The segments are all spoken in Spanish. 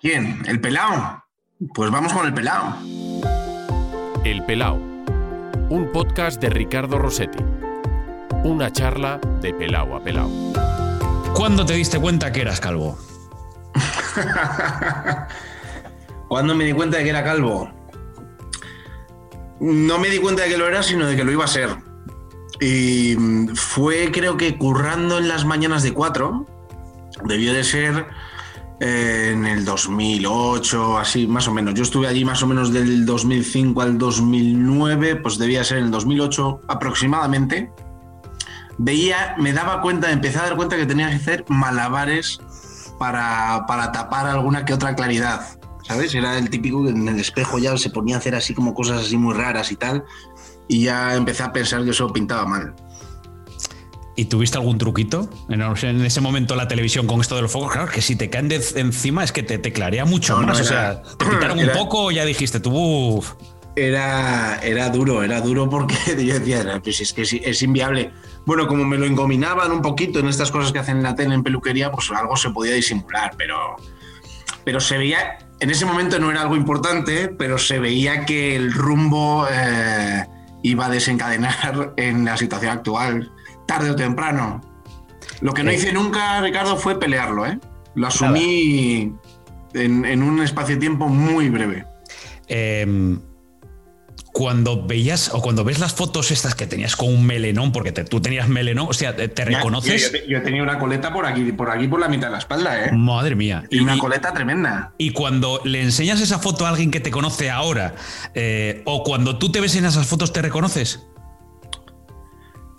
¿Quién? ¿El pelao? Pues vamos con el pelao. El Pelao, un podcast de Ricardo Rossetti. Una charla de pelao a pelao. ¿Cuándo te diste cuenta que eras calvo? ¿Cuándo me di cuenta de que era calvo? No me di cuenta de que lo era, sino de que lo iba a ser. Y fue, creo que, currando en las mañanas de 4. Debió de ser en el 2008, así más o menos. Yo estuve allí más o menos del 2005 al 2009, pues debía ser en el 2008 aproximadamente. Veía, me daba cuenta, empecé a dar cuenta que tenía que hacer malabares para, para tapar alguna que otra claridad. ¿Sabes? Era el típico que en el espejo ya se ponía a hacer así como cosas así muy raras y tal. Y ya empecé a pensar que eso pintaba mal. ¿Y tuviste algún truquito en, en ese momento la televisión con esto de los focos? Claro, que si te caen de encima es que te, te clarea mucho No, no, más. o sea, te quitaron era- un poco y ya dijiste tú, uff. Era, era duro, era duro porque yo decía, pues es que es, es inviable. Bueno, como me lo engominaban un poquito en estas cosas que hacen en la tele en peluquería, pues algo se podía disimular, pero, pero se veía, en ese momento no era algo importante, pero se veía que el rumbo eh, iba a desencadenar en la situación actual, tarde o temprano. Lo que no hice nunca, Ricardo, fue pelearlo, ¿eh? Lo asumí en, en un espacio de tiempo muy breve. Em, cuando veías o cuando ves las fotos estas que tenías con un melenón, porque te- tú tenías melenón, o sea, ¿te, reconoces? Yo, yo- yo tenía una coleta por aquí, por aquí, por la mitad de la espalda, ¿eh? Madre mía. Y una coleta tremenda. Y cuando le enseñas esa foto a alguien que te conoce ahora, eh, o cuando tú te ves en esas fotos, ¿te reconoces?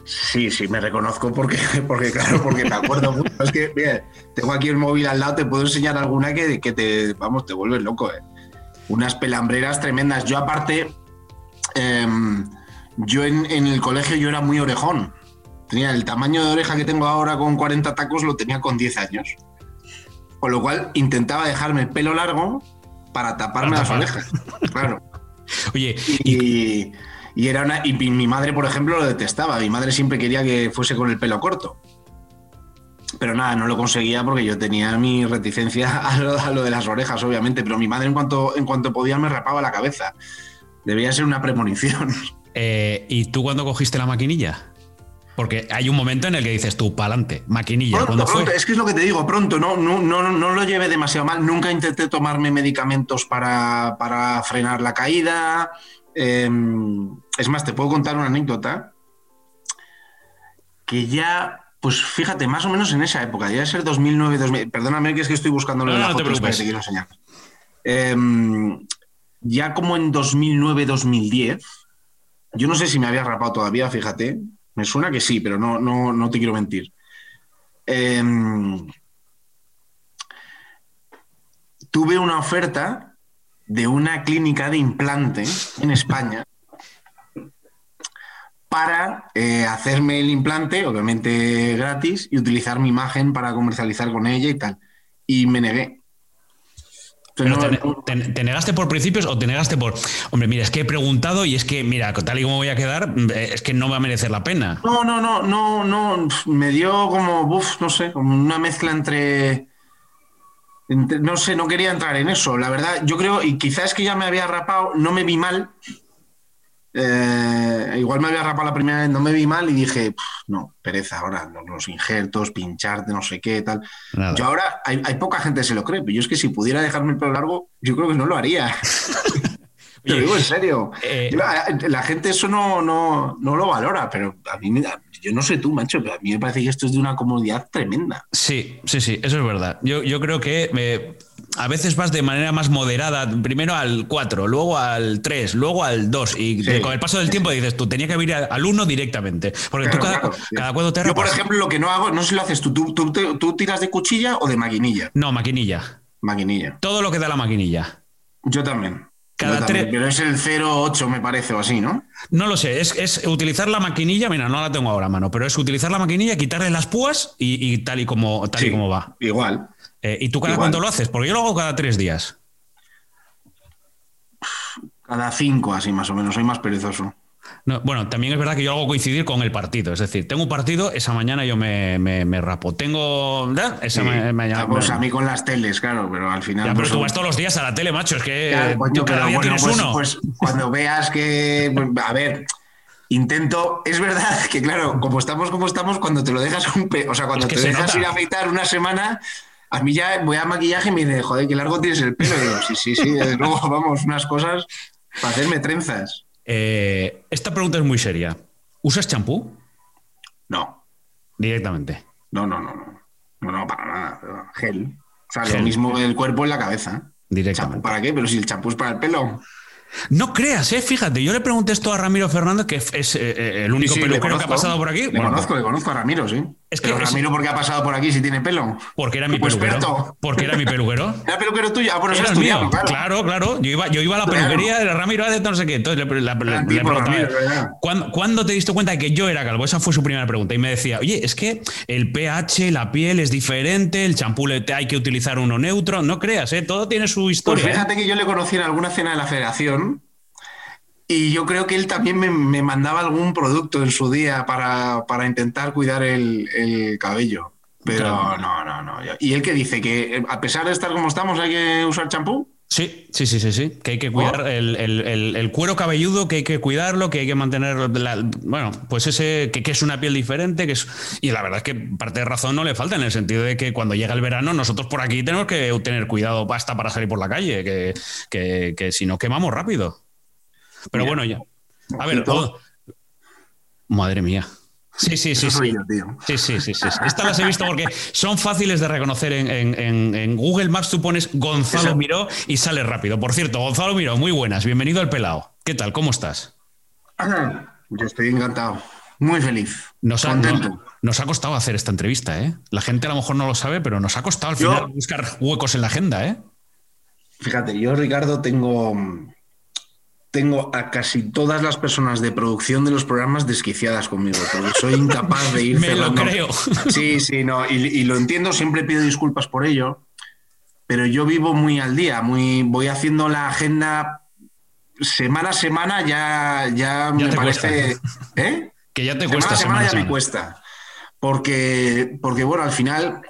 Sí, sí, me reconozco porque, porque claro, porque me acuerdo mucho. Es que, mira, tengo aquí el móvil al lado, te puedo enseñar alguna que, que te, vamos, te vuelves loco, ¿eh? Unas pelambreras tremendas. Yo aparte, em, yo en, en el colegio yo era muy orejón. Tenía el tamaño de oreja que tengo ahora con 40 tacos, lo tenía con 10 años. Con lo cual intentaba dejarme el pelo largo para taparme Para las orejas. Claro. Oye, y, Y, y era una, y mi madre, por ejemplo, lo detestaba. Mi madre siempre quería que fuese con el pelo corto. Pero nada, no lo conseguía porque yo tenía mi reticencia a lo, a lo de las orejas, obviamente. Pero mi madre, en cuanto, en cuanto podía, me rapaba la cabeza. Debía ser una premonición. eh, ¿y tú cuándo cogiste la maquinilla? Porque hay un momento en el que dices tú, pa'lante, maquinilla. Pronto, ¿Cuándo fue? pronto, es que es lo que te digo, pronto, no, no, no, no lo llevé demasiado mal. Nunca intenté tomarme medicamentos para, para frenar la caída. Eh, es más, te puedo contar una anécdota que ya, pues fíjate, más o menos en esa época, ya ser 2009, 2000, perdóname que es que estoy buscándolo No, en la no foto que te quiero enseñar. Eh, ya como en 2009, 2010, yo no sé si me había rapado todavía, fíjate. Me suena que sí, pero no, no, no te quiero mentir. Em, tuve una oferta de una clínica de implante en España para eh, hacerme el implante, obviamente gratis, y utilizar mi imagen para comercializar con ella y tal. Y me negué. ¿Pero No, te, te- te negaste por principios o te negaste por.? Hombre, mira, es que he preguntado y es que, mira, tal y como voy a quedar, eh, es que no va a merecer la pena. No, no, no, no, no. Me dio como, uf, no sé, como una mezcla entre- No sé, no quería entrar en eso. La verdad, yo creo, y quizás que ya me había rapado, no me vi mal. Eh, igual me había rapado la primera vez, no me vi mal y dije, "Pf, no, pereza ahora, los, los injertos, pincharte, no sé qué, tal. Nada. Yo ahora, hay, hay poca gente que se lo cree, pero yo es que si pudiera dejarme el pelo largo, yo creo que no lo haría. Te lo digo en serio. eh, Yo, la, la gente eso no, no, no lo valora, pero a mí, me da- yo no sé tú, macho, pero a mí me parece que esto es de una comodidad tremenda. Sí, sí, sí, eso es verdad. Yo, yo creo que eh, a veces vas de manera más moderada, primero al 4, luego al 3, luego al 2, y Sí. con el paso del tiempo dices, tú tenía que ir al 1 directamente. Porque tú cada, claro, sí. cada cuando te Yo, por ejemplo, lo que no hago, no sé si lo haces tú, tú, tú, te- tú tiras de cuchilla o de maquinilla. No, maquinilla. Maquinilla. Todo lo que da la maquinilla. Yo también. Cada también, Pero es el 0,8 me parece o así, ¿no? No lo sé, es, es utilizar la maquinilla, mira, no la tengo ahora a mano, pero es utilizar la maquinilla, quitarle las púas y, y tal y como, tal y como va. Igual. Eh, ¿Y tú cada Igual. cuánto lo haces? Porque yo lo hago cada tres días. Cada cinco así más o menos, soy más perezoso. No, bueno, también es verdad que yo hago coincidir con el partido. Es decir, tengo un partido, esa mañana yo me, me, me rapo. Tengo. Esa Sí. ma- mañana. Pues a mí con las teles, claro, pero al final. Ya, pero pues, tú vas todos los días a la tele, macho. Es que Claro, coño, tú cada pero día bueno, tienes pues, uno. pues cuando veas que, pues, a ver, intento, es verdad que claro, como estamos como estamos, cuando te lo dejas un pe- o sea, cuando Es que te se dejas nota. ir a afeitar una semana, a mí ya voy a maquillaje y me dice, joder, qué largo tienes el pelo. Y digo, sí, sí, sí, desde luego, vamos, unas cosas para hacerme trenzas. Eh, esta pregunta es muy seria. ¿Usas champú? No, Directamente. no, no, no, no, no, no, para nada, gel. O sea, Gel. lo mismo el cuerpo en la cabeza. ¿Champú Directamente. para qué? Pero si el champú es para el pelo. No creas, eh, fíjate, yo le pregunté esto a Ramiro Fernández, que es eh, eh, el único Sí, sí, peluquero que ha pasado por aquí. Le Bueno, conozco, le conozco a Ramiro, sí. Es que Pero Ramiro, ¿por qué ha pasado por aquí si tiene pelo? Porque era mi Como peluquero. experto. Porque era mi peluquero. Era peluquero tuyo. Ah, bueno, Era el mío. claro. Claro, claro. Yo iba, yo iba a la Claro. peluquería de Ramiro de no sé qué. Entonces le, la- le- le. ¿cuándo, cuándo te diste cuenta de que yo era calvo? Esa fue su primera pregunta. Y me decía, oye, es que el pH, la piel es diferente, el champú hay que utilizar uno neutro. No creas, ¿eh? todo tiene su Pues historia. ¿eh? fíjate que yo le conocí en alguna cena de la federación y yo creo que él también me, me mandaba algún producto en su día para, para intentar cuidar el, el cabello. Pero Claro. no, no, no. ¿Y él que dice? ¿Que eh, a pesar de estar como estamos hay que usar champú? Sí, sí, sí, sí, sí. Que hay que cuidar ¿Oh? el, el- el- el cuero cabelludo, que hay que cuidarlo, que hay que mantener. la- bueno, pues ese, que, que es una piel diferente, que es. Y la verdad es que parte de razón no le falta, en el sentido de que cuando llega el verano, nosotros por aquí tenemos que tener cuidado hasta para salir por la calle, que, que- que si no quemamos rápido. Pero bueno, ya. A ver, oh, madre mía. Sí, sí, sí, sí. yo. Sí, sí, sí. Estas las he visto porque son fáciles de reconocer en, en- Google Maps. Tú pones Gonzalo. Miró y sale rápido. Por cierto, Gonzalo Miró, muy buenas. Bienvenido al Pelao. ¿Qué tal? ¿Cómo estás? Yo estoy encantado. Muy feliz. Nos ha, contento. nos- ha costado hacer esta entrevista, ¿eh? La gente a lo mejor no lo sabe, pero nos ha costado al Yo- final buscar huecos en la agenda, ¿eh? Fíjate, yo, Ricardo, tengo, tengo a casi todas las personas de producción de los programas desquiciadas conmigo, porque soy incapaz de ir Me lo cerrando- creo. Sí, sí, no, y, y lo entiendo, siempre pido disculpas por ello, pero yo vivo muy al día, muy, voy haciendo la agenda semana a semana, ya, ya, me parece... ¿Eh? Que ya te semana cuesta a semana semana a ya me semana. cuesta. Porque, porque, bueno, al final,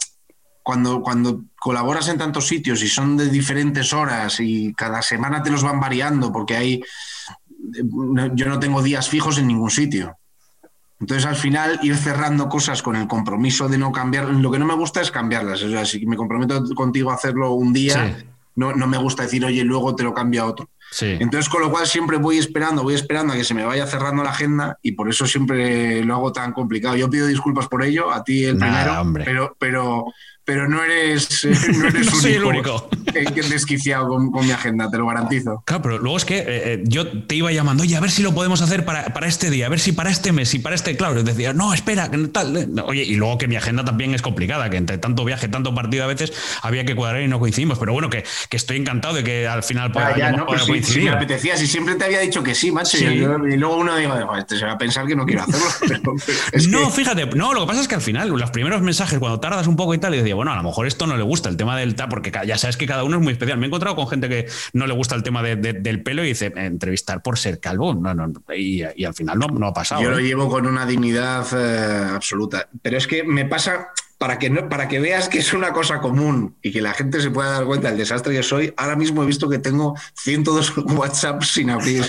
cuando, cuando colaboras en tantos sitios y son de diferentes horas y cada semana te los van variando, porque hay. Yo no tengo días fijos en ningún sitio. Entonces, al final, ir cerrando cosas con el compromiso de no cambiar. Lo que no me gusta es cambiarlas. O sea, si me comprometo contigo a hacerlo un día, Sí. no, no me gusta decir, oye, luego te lo cambio a otro. Sí. Entonces, con lo cual siempre voy esperando, voy esperando a que se me vaya cerrando la agenda y por eso siempre lo hago tan complicado. Yo pido disculpas por ello, a ti el Nada, primero, hombre. pero, pero, pero no eres, eh, no eres No único, soy el único. desquiciado con, con mi agenda, te lo garantizo. Claro, pero luego es que eh, eh, yo te iba llamando, oye, a ver si lo podemos hacer para, para este día, a ver si para este mes, y para este, claro, decía, no, espera, tal. no, Oye, y luego que mi agenda también es complicada, que entre tanto viaje, tanto partido a veces había que cuadrar y no coincidimos, pero bueno, que, que estoy encantado de que al final Ah, ya, hayamos no, pues sí, me apetecía, si siempre te había dicho que sí, macho, Sí. Y, yo- y luego uno digo, "Joder, este se va a pensar que no quiero hacerlo. pero- pero es no, que- fíjate, no, lo que pasa es que al final, los primeros mensajes, cuando tardas un poco y tal, y decía, bueno, a lo mejor esto no le gusta, el tema del tal, porque ya sabes que cada uno es muy especial. Me he encontrado con gente que no le gusta el tema de- de- del pelo y dice, entrevistar por ser calvo, no, no, y, y al final no, no ha pasado. Yo lo ¿eh? llevo con una dignidad eh, absoluta. Pero es que me pasa, para que, no, para que veas que es una cosa común y que la gente se pueda dar cuenta del desastre que soy, ahora mismo he visto que tengo 102 WhatsApp sin abrir.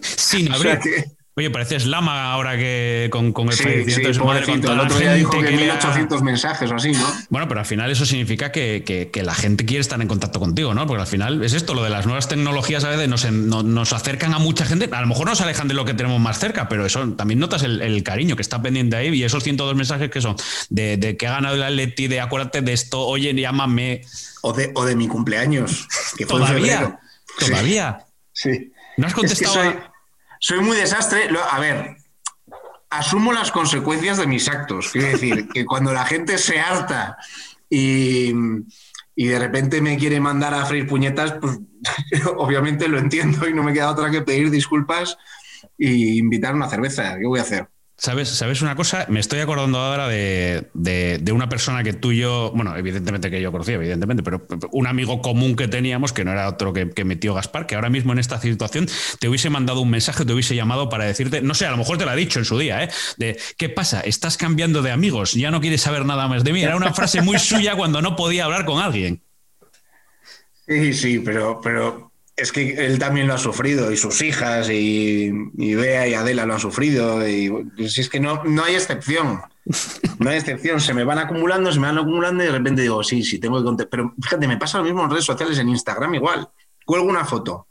Sin O sea abrir. que- Oye, pareces lama ahora que con, con el sí, fallecimiento sí, de su madre, con toda El la otro día dijo que que le ha- 1800 mensajes o así, ¿no? Bueno, pero al final eso significa que, que- que la gente quiere estar en contacto contigo, ¿no? Porque al final es esto, lo de las nuevas tecnologías a veces nos, nos acercan a mucha gente, a lo mejor nos alejan de lo que tenemos más cerca, pero eso también notas el, el cariño que está pendiente ahí y esos 102 mensajes que son de, de que ha ganado el Atleti, de acuérdate de esto, oye, llámame. O de, o de mi cumpleaños, que fue en Todavía, febrero. todavía. Sí. ¿No has Es que contestado? soy, a- soy muy desastre. A ver, asumo las consecuencias de mis actos. Quiero decir, que cuando la gente se harta y, de repente me quiere mandar a freír puñetas, pues obviamente lo entiendo y no me queda otra que pedir disculpas y invitar una cerveza. ¿Qué voy a hacer? ¿Sabes, ¿Sabes una cosa? Me estoy acordando ahora de, una persona que tú y yo, bueno, evidentemente que yo conocía, evidentemente, pero un amigo común que teníamos, que no era otro que, que metió Gaspar, que ahora mismo en esta situación te hubiese mandado un mensaje, te hubiese llamado para decirte, no sé, a lo mejor te lo ha dicho en su día, ¿eh? De, ¿qué pasa? Estás cambiando de amigos, ya no quieres saber nada más de mí. Era una frase muy suya cuando no podía hablar con alguien. Sí, sí, pero, pero es que él también lo ha sufrido, y sus hijas, y, Bea y Adela lo han sufrido, y si es que no, no hay excepción. No hay excepción, se me van acumulando, se me van acumulando y de repente digo, sí, sí, tengo que contestar. Pero fíjate, me pasa lo mismo en redes sociales, en Instagram igual. Cuelgo una foto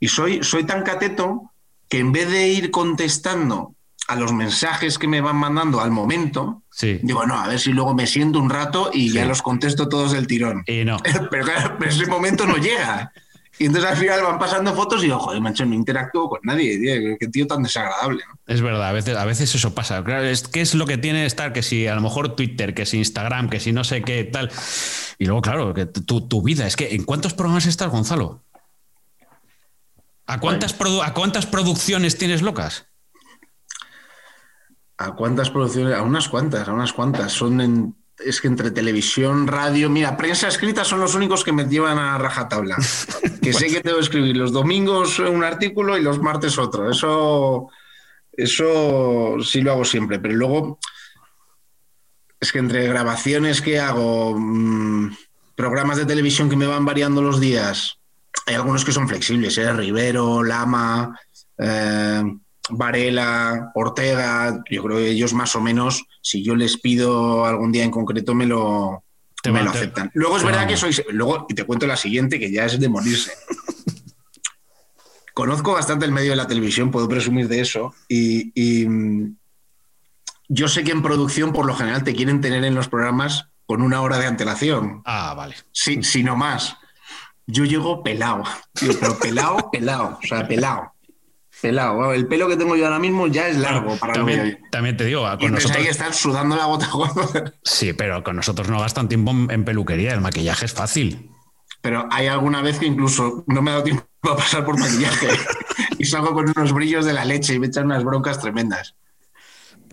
y soy, soy tan cateto que en vez de ir contestando a los mensajes que me van mandando al momento, digo, no, a ver si luego me siento un rato y ya los contesto todos del tirón. Y no. Pero claro, pero ese momento no llega. Y entonces al final van pasando fotos y digo, joder, mancho, no interactúo con nadie, tío, qué tío tan desagradable. Es verdad, a veces, a veces eso pasa. Claro, es, ¿Qué es lo que tiene estar? Que si a lo mejor Twitter, que si Instagram, que si no sé qué tal. Y luego, claro, que tu, tu vida. Es que, ¿en cuántos programas estás, Gonzalo? ¿A cuántas, ¿A cuántas producciones tienes locas? ¿A cuántas producciones? A unas cuantas, a unas cuantas. Son en es que entre televisión, radio, mira, prensa escrita son los únicos que me llevan a rajatabla. Que sé que tengo que escribir los domingos un artículo y los martes otro. Eso, eso sí lo hago siempre. Pero luego es que entre grabaciones que hago, mm, programas de televisión que me van variando los días, hay algunos que son flexibles, ¿eh? Rivero, Lama. Eh, Varela, Ortega, yo creo que ellos más o menos, si yo les pido algún día en concreto, me lo, me lo aceptan. Luego es verdad que soy. Luego, y te cuento la siguiente, que ya es de morirse. Conozco bastante el medio de la televisión, puedo presumir de eso. Y, mm, yo sé que en producción, por lo general, te quieren tener en los programas con una hora de antelación. Ah, vale. Sí, si no más. Yo llego pelado, pero pelado, pelado, o sea, pelado. Pelado. El pelo que tengo yo ahora mismo ya es largo para también, también te digo, con nosotros. hay que estar sudando la gota Sí, pero con nosotros no gastan tiempo en peluquería. El maquillaje es fácil. Pero hay alguna vez que incluso no me ha dado tiempo a pasar por maquillaje y salgo con unos brillos de la leche y me echan unas broncas tremendas.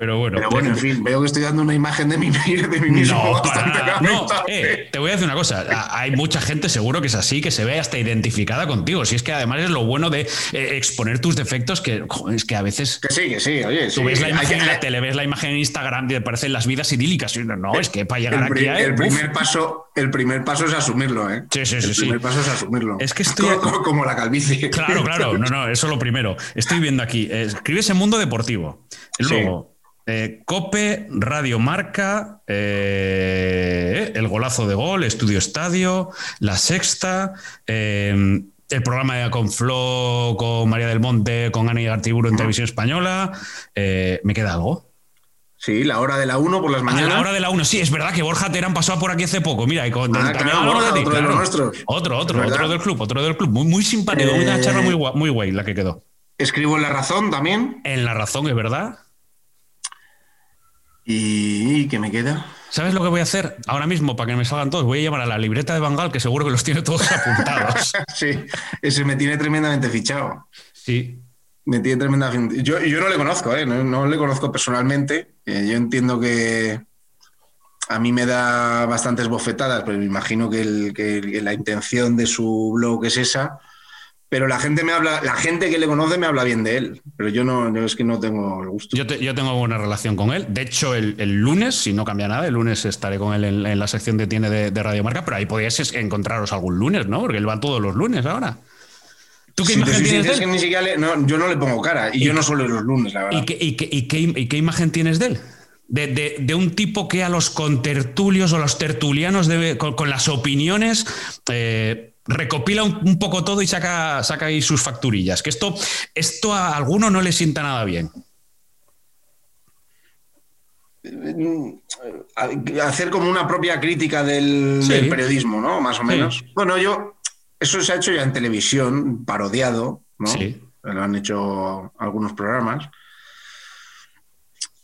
Pero bueno, pero bueno, en fin, veo que estoy dando una imagen de mí, de mí mismo. No, bastante no eh, te voy a decir una cosa. Hay mucha gente seguro que es así, que se ve hasta identificada contigo. Si es que además es lo bueno de eh, exponer tus defectos, que es que a veces. Que sí, que sí, oye. Tú ves la imagen en la tele, ves la imagen en Instagram y te parecen las vidas idílicas. No, es que para llegar aquí a. El primer, paso, el primer paso es asumirlo, ¿eh? Sí, sí, sí. El primer paso es asumirlo. Es que estoy. Como, la calvicie. Claro, claro. No, no, eso es lo primero. Estoy viendo aquí. Escribes en Mundo Deportivo. Luego. Eh, Cope, Radio Marca, eh, El Golazo de Gol, Estudio Estadio, La Sexta, eh, el programa de Conflo con María del Monte, con Ana Gartiburo en Televisión Española. ¿Me queda algo? Sí, la hora de la 1 por las mañanas. la hora de la 1, sí, es verdad que Borja Terán pasó por aquí hace poco. Mira, y con ah, otro de los nuestros. Otro, otro, otro del club, otro del club. Muy, muy simpático, una charla muy, muy guay la que quedó. Escribo en La Razón también. En La Razón, es verdad. ¿Y qué me queda? ¿Sabes lo que voy a hacer ahora mismo para que me salgan todos? Voy a llamar a la libreta de Bangal, que seguro que los tiene todos apuntados. sí, ese me tiene tremendamente fichado. Sí. Me tiene tremendamente. Yo, yo no le conozco, ¿eh? no, le conozco personalmente. Eh, yo entiendo que a mí me da bastantes bofetadas, pero me imagino que, que la intención de su blog es esa pero la gente me habla, la gente que le conoce me habla bien de él, pero yo no, es que no tengo el gusto. Yo, tengo buena relación con él. De hecho, el, lunes, si no cambia nada, el lunes estaré con él en, la sección que tiene de, Radio Marca, pero ahí podíais encontraros algún lunes, ¿no? Porque él va todos los lunes ahora. ¿Tú qué imagen tienes de él? Que ni siquiera yo no le pongo cara y, yo no suelo los lunes, la verdad. ¿Y qué, imagen tienes de él? De, un tipo que a los contertulios o los tertulianos debe, con, las opiniones eh, recopila un, poco todo y saca, saca ahí sus facturillas. Que esto, esto a alguno no le sienta nada bien. Hacer como una propia crítica del, periodismo, ¿no? Más o menos. Bueno, yo, eso se ha hecho ya en televisión, parodiado, ¿no? Lo han hecho algunos programas.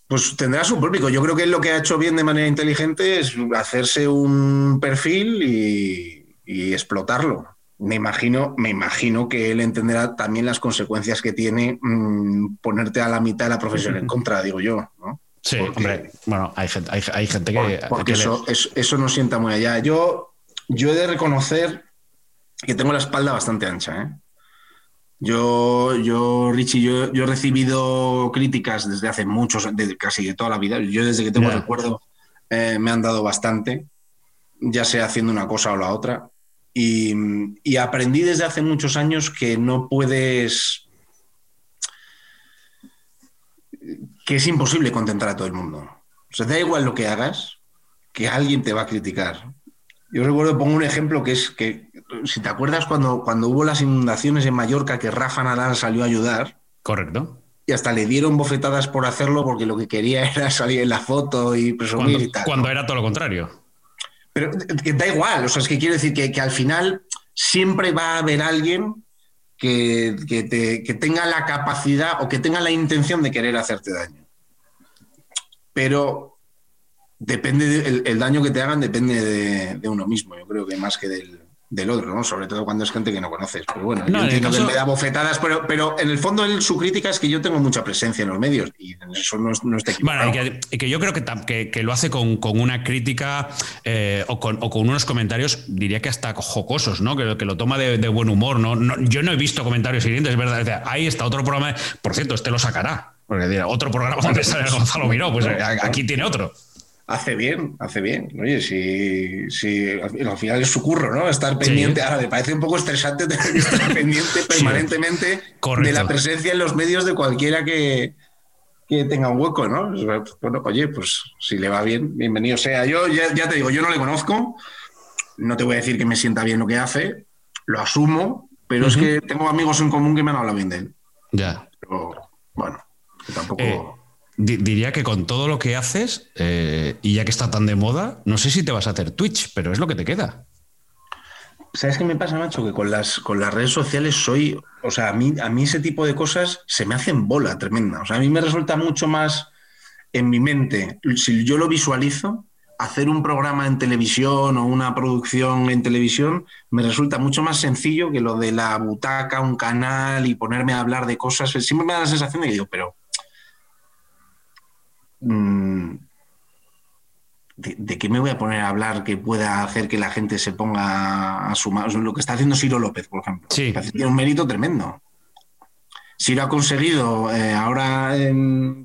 Pues tendrá su público. Yo creo que lo que ha hecho bien de manera inteligente es hacerse un perfil y, y explotarlo. me imagino, me imagino que él entenderá también las consecuencias que tiene mm, ponerte a la mitad de la profesión en contra, digo yo, ¿no? Sí, hombre, bueno, hay gente, hay, gente que. Porque eso, eso, nos sienta muy allá. Yo, yo he de reconocer que tengo la espalda bastante ancha, ¿eh? Yo, yo, Richie, yo, yo he recibido críticas desde hace muchos, desde casi de toda la vida. Yo desde que tengo recuerdo eh, me han dado bastante, ya sea haciendo una cosa o la otra. Y, aprendí desde hace muchos años que no puedes, que es imposible contentar a todo el mundo. O sea, da igual lo que hagas, que alguien te va a criticar. Yo recuerdo, pongo un ejemplo que es que, si te acuerdas cuando, cuando hubo las inundaciones en Mallorca, que Rafa Nadal salió a ayudar. Correcto. Y hasta le dieron bofetadas por hacerlo porque lo que quería era salir en la foto y presumir y tal. Cuando era todo lo contrario. Pero da igual, o sea, es que quiero decir que, al final siempre va a haber alguien que, tenga la capacidad o que tenga la intención de querer hacerte daño. Pero depende el, daño que te hagan depende de, uno mismo, yo creo que más que del, del otro, ¿no? Sobre todo cuando es gente que no conoces. Pero bueno, yo entiendo que me da bofetadas, pero, pero en el fondo su crítica es que yo tengo mucha presencia en los medios y eso no, no está Bueno, y que, yo creo que, que, lo hace con, una crítica eh, o, con, unos comentarios, diría que hasta jocosos, ¿no? Que, que lo toma de, buen humor, ¿no? Yo no he visto comentarios hirientes, es verdad. Ahí está otro programa, por cierto, este lo sacará. Porque dirá, otro programa donde sale Gonzalo Miró, pues aquí tiene otro hace bien, hace bien. Oye, si, si al final es su curro, ¿no? Estar pendiente. Ahora, me parece un poco estresante tener que estar pendiente permanentemente de la presencia en los medios de cualquiera que, tenga un hueco, ¿no? Bueno, oye, pues si le va bien, bienvenido sea. Yo ya, te digo, yo no le conozco, no te voy a decir que me sienta bien lo que hace, lo asumo, pero es que tengo amigos en común que me han hablado bien de él. Ya. Pero bueno, tampoco. Eh, diría que con todo lo que haces, eh, y ya que está tan de moda, no sé si te vas a hacer Twitch, pero es lo que te queda. ¿Sabes qué me pasa, macho? Que con las, con las redes sociales soy, o sea, a mí, a mí ese tipo de cosas se me hacen bola tremenda. O sea, a mí me resulta mucho más en mi mente, si yo lo visualizo, hacer un programa en televisión o una producción en televisión me resulta mucho más sencillo que lo de la butaca, un canal y ponerme a hablar de cosas. Siempre me da la sensación de que digo, pero Mm, ¿de, qué me voy a poner a hablar que pueda hacer que la gente se ponga a sumar? Lo que está haciendo Ciro López, por ejemplo. Sí. Tiene un mérito tremendo. Ciro ha conseguido eh, ahora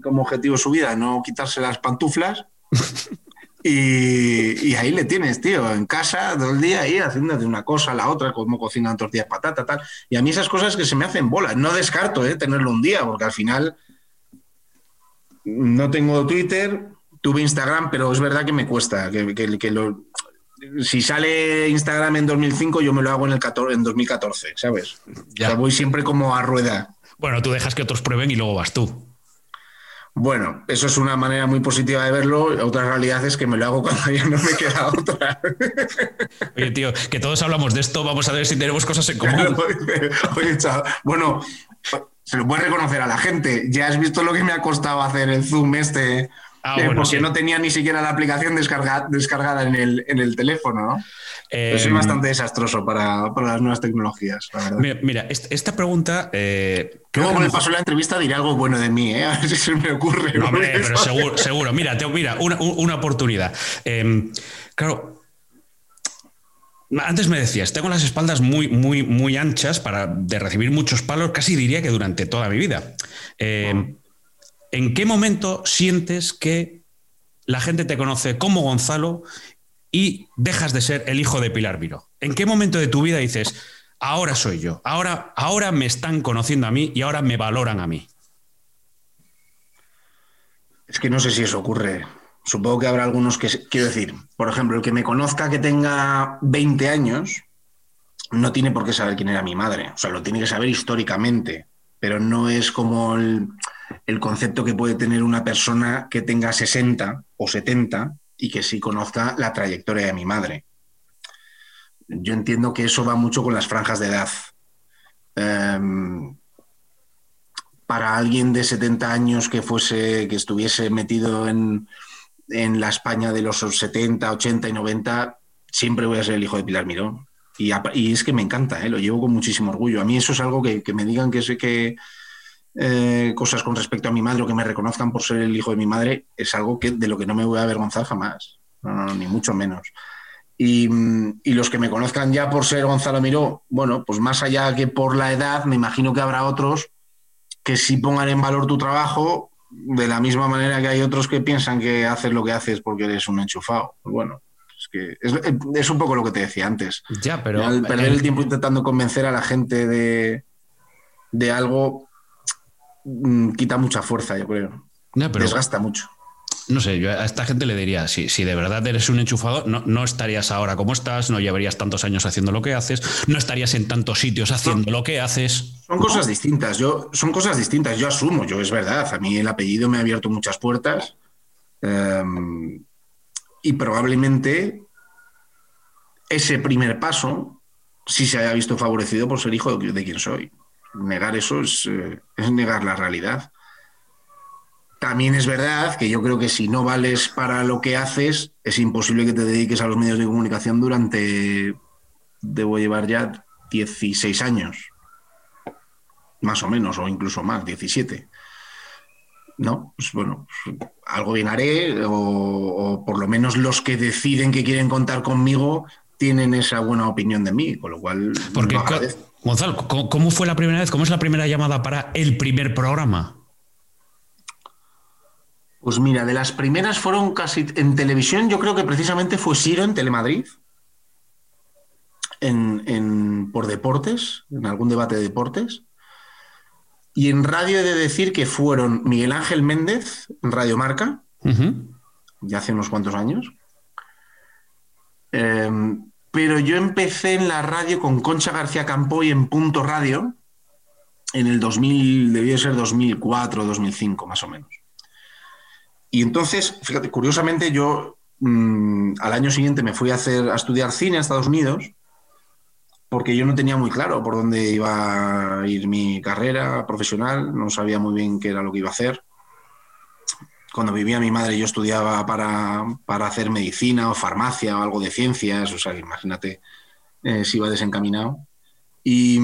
como objetivo su vida no quitarse las pantuflas. Y, ahí le tienes, tío, en casa todo el día ahí haciéndote una cosa, la otra, como cocinan tortillas patata, tal. Y a mí esas cosas que se me hacen bolas. No descarto eh, tenerlo un día, porque al final no tengo Twitter, tuve Instagram, pero es verdad que me cuesta. Que, lo, si sale Instagram en 2005, yo me lo hago en, el en 2014, ¿sabes? Ya. voy siempre como a rueda. Bueno, tú dejas que otros prueben y luego vas tú. Bueno, eso es una manera muy positiva de verlo. Otra realidad es que me lo hago cuando ya no me queda otra. Oye, tío, que todos hablamos de esto, vamos a ver si tenemos cosas en común. Oye, bueno, se lo puede reconocer a la gente. Ya has visto lo que me ha costado hacer el Zoom este, ah, eh, porque no tenía ni siquiera la aplicación descargada en el, en el teléfono, ¿no? es em, bastante desastroso para, las nuevas tecnologías, la verdad. Mira, esta pregunta. Eh, Luego, con el paso de la entrevista, diré algo bueno de mí, ¿eh? a ver si se me ocurre. No, hombre, pero seguro, seguro. Mira, mira una, una oportunidad. Em, claro, antes me decías, tengo las espaldas muy, muy, muy anchas para de recibir muchos palos, casi diría que durante toda mi vida. Eh, ¿En qué momento sientes que la gente te conoce como Gonzalo y dejas de ser el hijo de Pilar Viro? ¿En qué momento de tu vida dices, ahora soy yo, ahora, ahora me están conociendo a mí y ahora me valoran a mí? Es que no sé si eso ocurre supongo que habrá algunos que, quiero decir, por ejemplo, el que me conozca que tenga 20 años, no tiene por qué saber quién era mi madre, o sea, lo tiene que saber históricamente, pero no es como el, concepto que puede tener una persona que tenga 60 o 70 y que sí conozca la trayectoria de mi madre. Yo entiendo que eso va mucho con las franjas de edad. Em, para alguien de 70 años que fuese, que estuviese metido en, en la España de los 70, 80 y 90, siempre voy a ser el hijo de Pilar Mirón. Y, es que me encanta, ¿eh? lo llevo con muchísimo orgullo. A mí eso es algo que, me digan que sé que eh, cosas con respecto a mi madre o que me reconozcan por ser el hijo de mi madre es algo que, de lo que no me voy a avergonzar jamás, ni mucho menos. Y, los que me conozcan ya por ser Gonzalo Miró, bueno, pues más allá que por la edad, me imagino que habrá otros que sí pongan en valor tu trabajo de la misma manera que hay otros que piensan que haces lo que haces porque eres un enchufado. Pues bueno, es que es, un poco lo que te decía antes. Ya, pero. perder el tiempo intentando convencer a la gente de, de algo mm, quita mucha fuerza, yo creo. Desgasta mucho no sé, yo a esta gente le diría, si, si de verdad eres un enchufado, no, no, estarías ahora como estás, no llevarías tantos años haciendo lo que haces, no estarías en tantos sitios haciendo lo que haces. Son cosas distintas, yo, son cosas distintas, yo asumo, yo es verdad, a mí el apellido me ha abierto muchas puertas em, y probablemente ese primer paso sí se haya visto favorecido por ser hijo de, quien soy. Negar eso es, eh, es negar la realidad. También es verdad que yo creo que si no vales para lo que haces, es imposible que te dediques a los medios de comunicación durante, debo llevar ya 16 años, más o menos, o incluso más, 17. ¿No? Pues bueno, algo bien haré, o, por lo menos los que deciden que quieren contar conmigo tienen esa buena opinión de mí, con lo cual... Porque, Gonzalo, ¿cómo fue la primera vez? ¿Cómo es la primera llamada para el primer programa? Pues mira, de las primeras fueron casi en televisión, yo creo que precisamente fue Siro en Telemadrid, en, por deportes, en algún debate de deportes. Y en radio he de decir que fueron Miguel Ángel Méndez, en Radio Marca, ya hace unos cuantos años. Em, pero yo empecé en la radio con Concha García Campoy en Punto Radio en el 2000, debió ser 2004, 2005 más o menos. Y entonces, fíjate, curiosamente yo mm, al año siguiente me fui a, hacer, a estudiar cine a Estados Unidos porque yo no tenía muy claro por dónde iba a ir mi carrera profesional, no sabía muy bien qué era lo que iba a hacer. Cuando vivía mi madre yo estudiaba para, hacer medicina o farmacia o algo de ciencias, o sea, imagínate eh, si iba desencaminado. Y,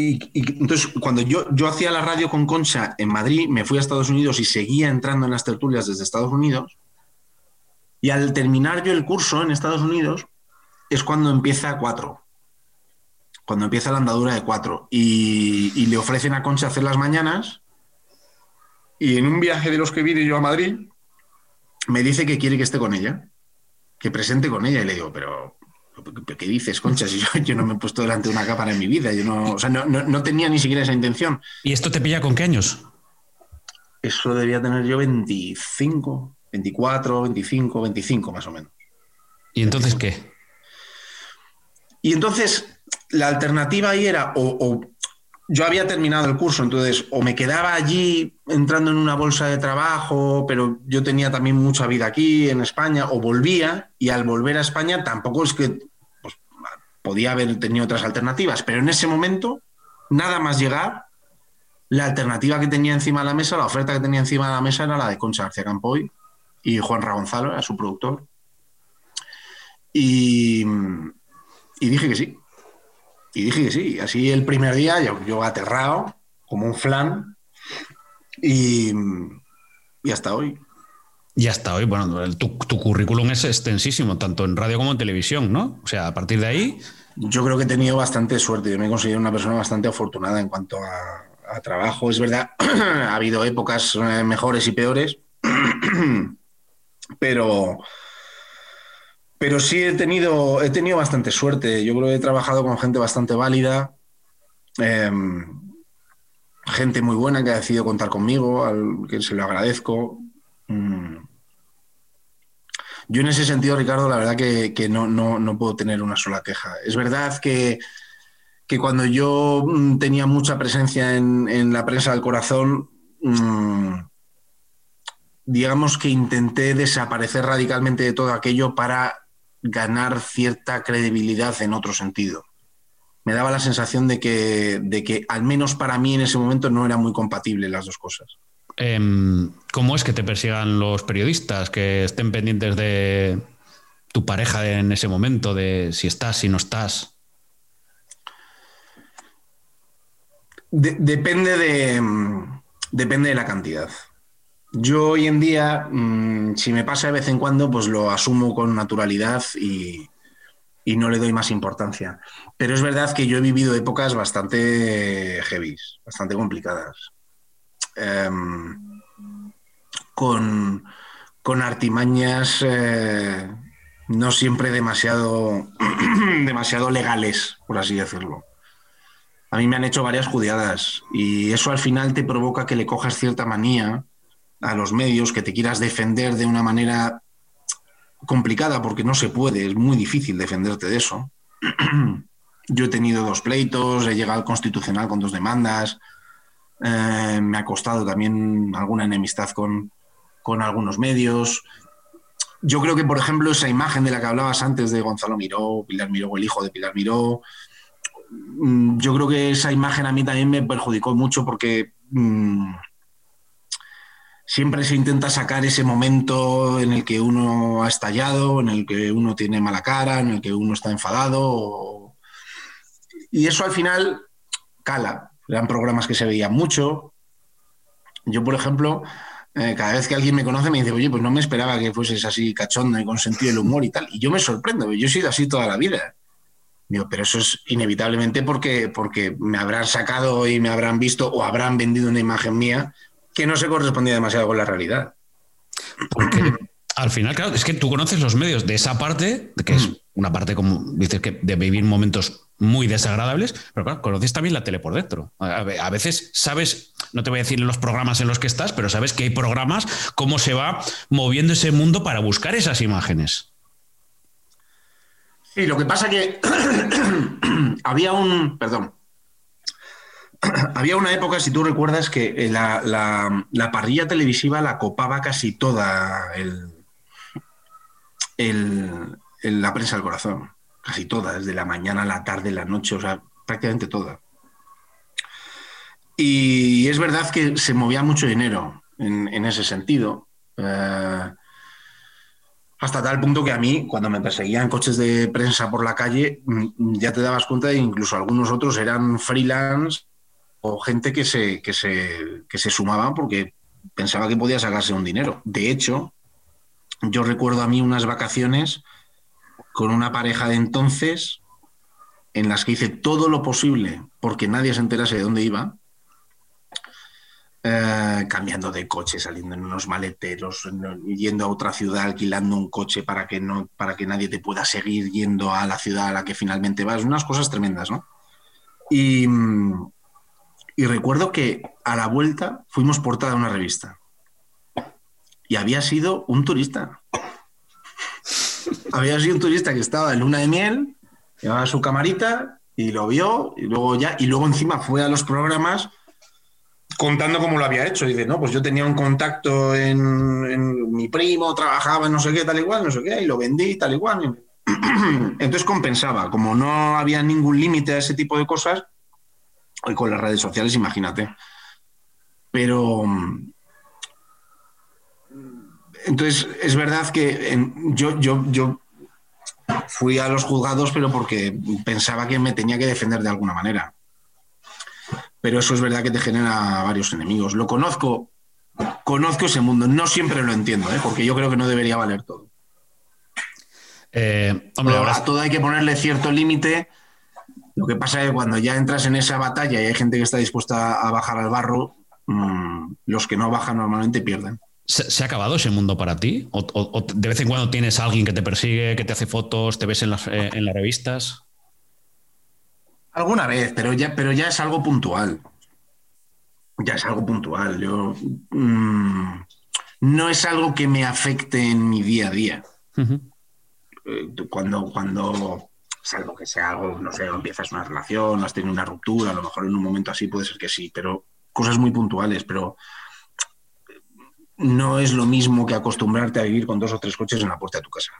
y, entonces, cuando yo, yo hacía la radio con Concha en Madrid, me fui a Estados Unidos y seguía entrando en las tertulias desde Estados Unidos. Y al terminar yo el curso en Estados Unidos, es cuando empieza cuatro. Cuando empieza la andadura de cuatro. Y, le ofrecen a Concha hacer las mañanas. Y en un viaje de los que vine yo a Madrid, me dice que quiere que esté con ella, que presente con ella. Y le digo, pero ¿Qué dices, Concha? Si yo, no me he puesto delante de una cámara en mi vida, yo no, o sea, no, tenía ni siquiera esa intención. ¿Y esto te pilla con qué años? Eso debía tener yo 25, 24, 25, 25 más o menos. ¿Y entonces qué? Y entonces la alternativa ahí era o, yo había terminado el curso, entonces o me quedaba allí entrando en una bolsa de trabajo, pero yo tenía también mucha vida aquí en España, o volvía y al volver a España tampoco es que podía haber tenido otras alternativas, pero en ese momento, nada más llegar, la alternativa que tenía encima de la mesa, la oferta que tenía encima de la mesa era la de Concha García Campoy y Juan Ragonzalo, era su productor. Y, dije que sí. Y dije que sí. Así el primer día, yo, yo aterrado, como un flan, y, y hasta hoy. Y hasta hoy, bueno, tu, currículum es extensísimo, tanto en radio como en televisión, ¿no? O sea, a partir de ahí. Yo creo que he tenido bastante suerte. Yo me he considerado una persona bastante afortunada en cuanto a, trabajo. Es verdad, ha habido épocas eh, mejores y peores, pero, pero sí he tenido, he tenido bastante suerte. Yo creo que he trabajado con gente bastante válida. Em, gente muy buena que ha decidido contar conmigo, al que se lo agradezco. Mm. Yo en ese sentido, Ricardo, la verdad que, no, puedo tener una sola queja. Es verdad que, cuando yo mm, tenía mucha presencia en, la prensa del corazón, mm, digamos que intenté desaparecer radicalmente de todo aquello para ganar cierta credibilidad en otro sentido. Me daba la sensación de que, de que, al menos para mí en ese momento, no eran muy compatibles las dos cosas. Em, ¿Cómo es que te persigan los periodistas, que estén pendientes de, tu pareja en ese momento, de si estás, si no estás? depende, de, depende de la cantidad. Yo hoy en día, mm, si me pasa de vez en cuando, pues lo asumo con naturalidad y, no le doy más importancia. Pero es verdad que yo he vivido épocas bastante heavy, bastante complicadas. Em, con, artimañas eh, no siempre demasiado, demasiado legales, por así decirlo. A mí me han hecho varias judiadas y eso al final te provoca que le cojas cierta manía a los medios, que te quieras defender de una manera complicada porque no se puede, es muy difícil defenderte de eso. Yo he tenido dos pleitos, he llegado al constitucional con dos demandas, eh, me ha costado también alguna enemistad con, con algunos medios. Yo creo que, por ejemplo, esa imagen de la que hablabas antes de Gonzalo Miró, Pilar Miró, el hijo de Pilar Miró, mm, yo creo que esa imagen a mí también me perjudicó mucho porque mm, siempre se intenta sacar ese momento en el que uno ha estallado, en el que uno tiene mala cara, en el que uno está enfadado. Y eso al final cala. Eran programas que se veían mucho. Yo, por ejemplo, eh, cada vez que alguien me conoce me dice, oye, pues no me esperaba que fueses así cachondo y con sentido del humor y tal. Y yo me sorprendo, yo he sido así toda la vida. Digo, pero eso es inevitablemente porque, porque me habrán sacado y me habrán visto o habrán vendido una imagen mía que no se correspondía demasiado con la realidad. Porque al final, claro, es que tú conoces los medios de esa parte, que es una parte, como dices, que de vivir momentos muy desagradables, pero claro, conoces también la tele por dentro. A veces sabes, no te voy a decir los programas en los que estás, pero sabes que hay programas, cómo se va moviendo ese mundo para buscar esas imágenes. Sí, lo que pasa que había un, perdón, había una época, si tú recuerdas, que eh, la, parrilla televisiva la copaba casi toda la prensa del corazón. Casi toda, desde la mañana, la tarde, la noche, o sea, prácticamente toda. Y es verdad que se movía mucho dinero en, ese sentido. Eh, hasta tal punto que a mí, cuando me perseguían coches de prensa por la calle, mm, ya te dabas cuenta de que incluso algunos otros eran freelance o gente que se, que se, que se sumaba porque pensaba que podía sacarse un dinero. De hecho, yo recuerdo a mí unas vacaciones con una pareja de entonces en las que hice todo lo posible porque nadie se enterase de dónde iba, eh, cambiando de coche, saliendo en unos maleteros, yendo a otra ciudad, alquilando un coche para que, no, para que nadie te pueda seguir yendo a la ciudad a la que finalmente vas, unas cosas tremendas, ¿no? Y, y recuerdo que a la vuelta fuimos portada de una revista. Y había sido un turista. había sido un turista que estaba en luna de miel, llevaba su camarita y lo vio, y luego ya, y luego encima fue a los programas contando cómo lo había hecho. Y dice, no, pues yo tenía un contacto en, mi primo, trabajaba en no sé qué, tal igual, no sé qué, y lo vendí, tal igual. Entonces compensaba, como no había ningún límite a ese tipo de cosas, Hoy con las redes sociales, imagínate. Pero entonces es verdad que yo, yo, yo fui a los juzgados, pero porque pensaba que me tenía que defender de alguna manera. Pero eso es verdad que te genera varios enemigos. Lo conozco, conozco ese mundo. No siempre lo entiendo, ¿eh? porque yo creo que no debería valer todo. Eh, hombre, ahora... A todo hay que ponerle cierto límite lo que pasa es que cuando ya entras en esa batalla y hay gente que está dispuesta a bajar al barro, mm, los que no bajan normalmente pierden. ¿Se, ha acabado ese mundo para ti? ¿O, de vez en cuando tienes a alguien que te persigue, que te hace fotos, te ves en las, eh, revistas? Alguna vez, pero ya, pero ya es algo puntual. Ya es algo puntual. Yo, mm, no es algo que me afecte en mi día a día. Eh, cuando, cuando salvo que sea algo, no sé, empiezas una relación, has tenido una ruptura, a lo mejor en un momento así puede ser que sí, pero cosas muy puntuales, pero no es lo mismo que acostumbrarte a vivir con dos o tres coches en la puerta de tu casa.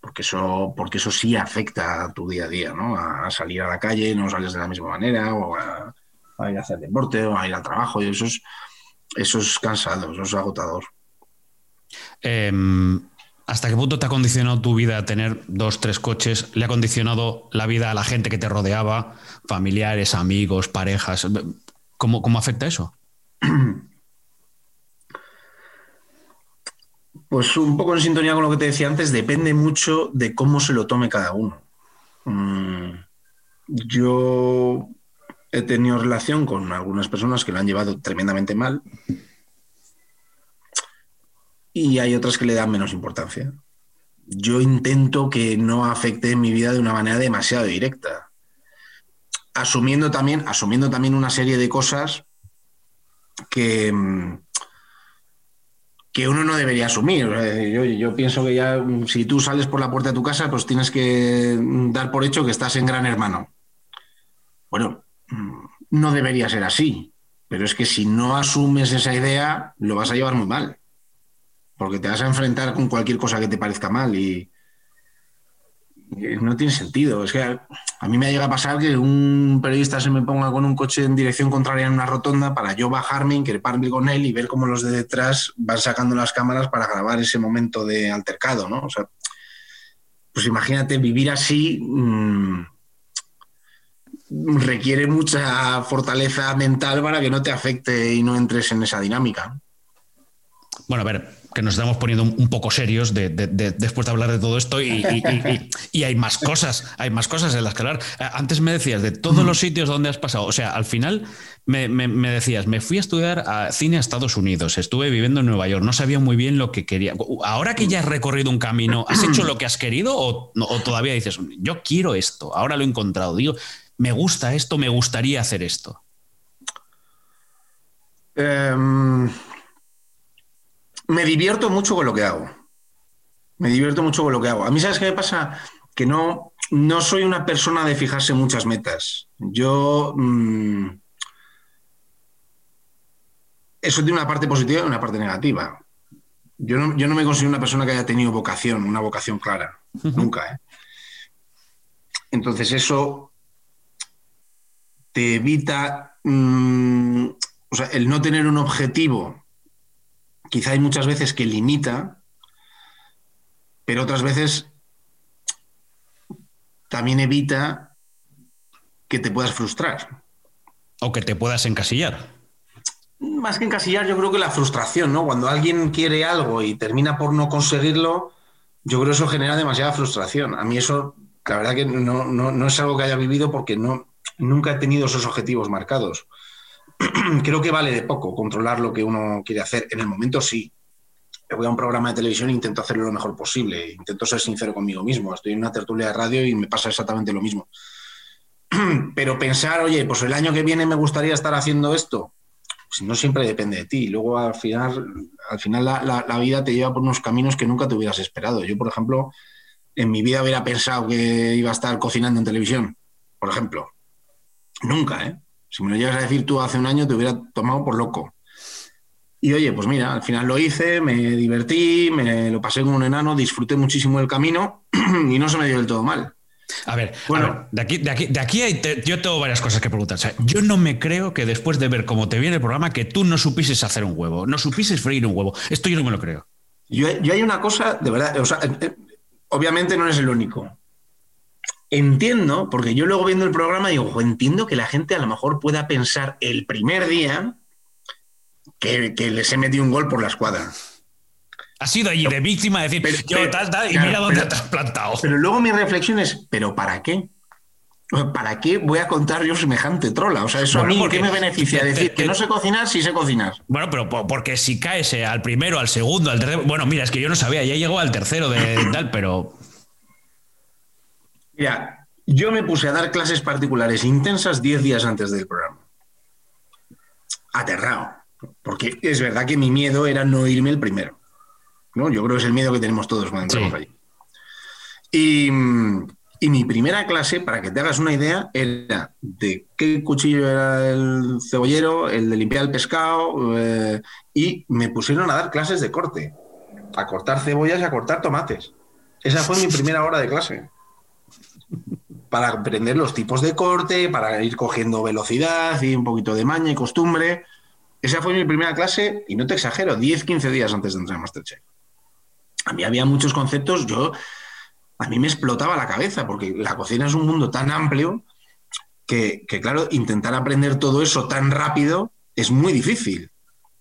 Porque eso, porque eso sí afecta a tu día a día, ¿no? A salir a la calle, no sales de la misma manera, o a, ir a hacer deporte, o a ir al trabajo, y eso es, eso es cansado, eso es agotador. Em, ¿Hasta qué punto te ha condicionado tu vida a tener dos, tres coches? ¿Le ha condicionado la vida a la gente que te rodeaba? Familiares, amigos, parejas. ¿Cómo, cómo afecta eso? Pues un poco en sintonía con lo que te decía antes, depende mucho de cómo se lo tome cada uno. Mm, yo he tenido relación con algunas personas que lo han llevado tremendamente mal y hay otras que le dan menos importancia. Yo intento que no afecte mi vida de una manera demasiado directa, asumiendo también, asumiendo también una serie de cosas que, mm, que uno no debería asumir. Yo, pienso que ya mm, si tú sales por la puerta de tu casa, pues tienes que mm, dar por hecho que estás en Gran Hermano. Bueno, no debería ser así, pero es que si no asumes esa idea, lo vas a llevar muy mal, porque te vas a enfrentar con cualquier cosa que te parezca mal y, no tiene sentido. Es que a, mí me llega a pasar que un periodista se me ponga con un coche en dirección contraria en una rotonda para yo bajarme, increparme con él y ver cómo los de detrás van sacando las cámaras para grabar ese momento de altercado, ¿no? O sea, pues imagínate vivir así. Mm, requiere mucha fortaleza mental para que no te afecte y no entres en esa dinámica. Bueno, a ver, que nos estamos poniendo un poco serios después de hablar de todo esto y, hay más cosas, hay más cosas en las que hablar. Eh, antes me decías de todos los sitios donde has pasado, o sea, al final me, decías, me fui a estudiar a cine a Estados Unidos, estuve viviendo en Nueva York, no sabía muy bien lo que quería. Ahora que ya has recorrido un camino, ¿has hecho lo que has querido o, todavía dices, yo quiero esto, ahora lo he encontrado, digo, me gusta esto, me gustaría hacer esto? Em, me divierto mucho con lo que hago. Me divierto mucho con lo que hago. A mí, ¿sabes qué me pasa? Que no, no soy una persona de fijarse muchas metas. Yo. Mm, eso tiene una parte positiva y una parte negativa. Yo no, yo no, me considero una persona que haya tenido vocación, una vocación clara. Nunca, ¿eh? Entonces, eso te evita. Mm, o sea, el no tener un objetivo quizá hay muchas veces que limita, pero otras veces también evita que te puedas frustrar. O que te puedas encasillar. Más que encasillar, yo creo que la frustración, ¿no? Cuando alguien quiere algo y termina por no conseguirlo, yo creo que eso genera demasiada frustración. A mí eso, la verdad que no, no es algo que haya vivido porque no, nunca he tenido esos objetivos marcados. creo que vale de poco controlar lo que uno quiere hacer. En el momento sí. Voy a un programa de televisión e intento hacerlo lo mejor posible. Intento ser sincero conmigo mismo. Estoy en una tertulia de radio y me pasa exactamente lo mismo. Pero pensar, oye, pues el año que viene me gustaría estar haciendo esto, pues no siempre depende de ti. Luego al final, al final la vida te lleva por unos caminos que nunca te hubieras esperado. Yo, por ejemplo, en mi vida hubiera pensado que iba a estar cocinando en televisión, por ejemplo. Nunca, ¿eh? Si me lo llegas a decir tú hace un año, te hubiera tomado por loco. Y oye, pues mira, al final lo hice, me divertí, me lo pasé como un enano, disfruté muchísimo el camino y no se me dio del todo mal. A ver, bueno, de aquí, de aquí, de aquí yo tengo varias cosas que preguntar. yo no me creo que después de ver cómo te viene el programa, que tú no supieses hacer un huevo, no supieses freír un huevo. Esto yo no me lo creo. Yo, yo hay una cosa, de verdad, o sea, eh, eh, obviamente no eres el único entiendo, porque yo luego viendo el programa digo, entiendo que la gente a lo mejor pueda pensar el primer día que, les he metido un gol por la escuadra. Ha sido allí de víctima decir, yo y mira dónde te has plantado. Pero luego mi reflexión es, ¿pero para qué? ¿Para qué voy a contar yo semejante trola? O sea, eso a mí, ¿qué me beneficia? Decir que no sé cocinar, sí sé cocinar. Bueno, pero porque si caes eh, al primero, al segundo, al tercero. Bueno, mira, es que yo no sabía, ya llegó al tercero de tal, pero. Mira, yo me puse a dar clases particulares intensas 10 días antes del programa. Aterrado. Porque es verdad que mi miedo era no irme el primero. ¿no? Yo creo que es el miedo que tenemos todos cuando entramos allí. Y, mi primera clase, para que te hagas una idea, era de qué cuchillo era el cebollero, el de limpiar el pescado, eh, y me pusieron a dar clases de corte, a cortar cebollas y a cortar tomates. Esa fue mi primera hora de clase para aprender los tipos de corte, para ir cogiendo velocidad y un poquito de maña y costumbre. Esa fue mi primera clase, y no te exagero, 10, 15 días antes de entrar en Masterchef. a mí había muchos conceptos, yo, a mí me explotaba la cabeza, porque la cocina es un mundo tan amplio que, claro, intentar aprender todo eso tan rápido es muy difícil.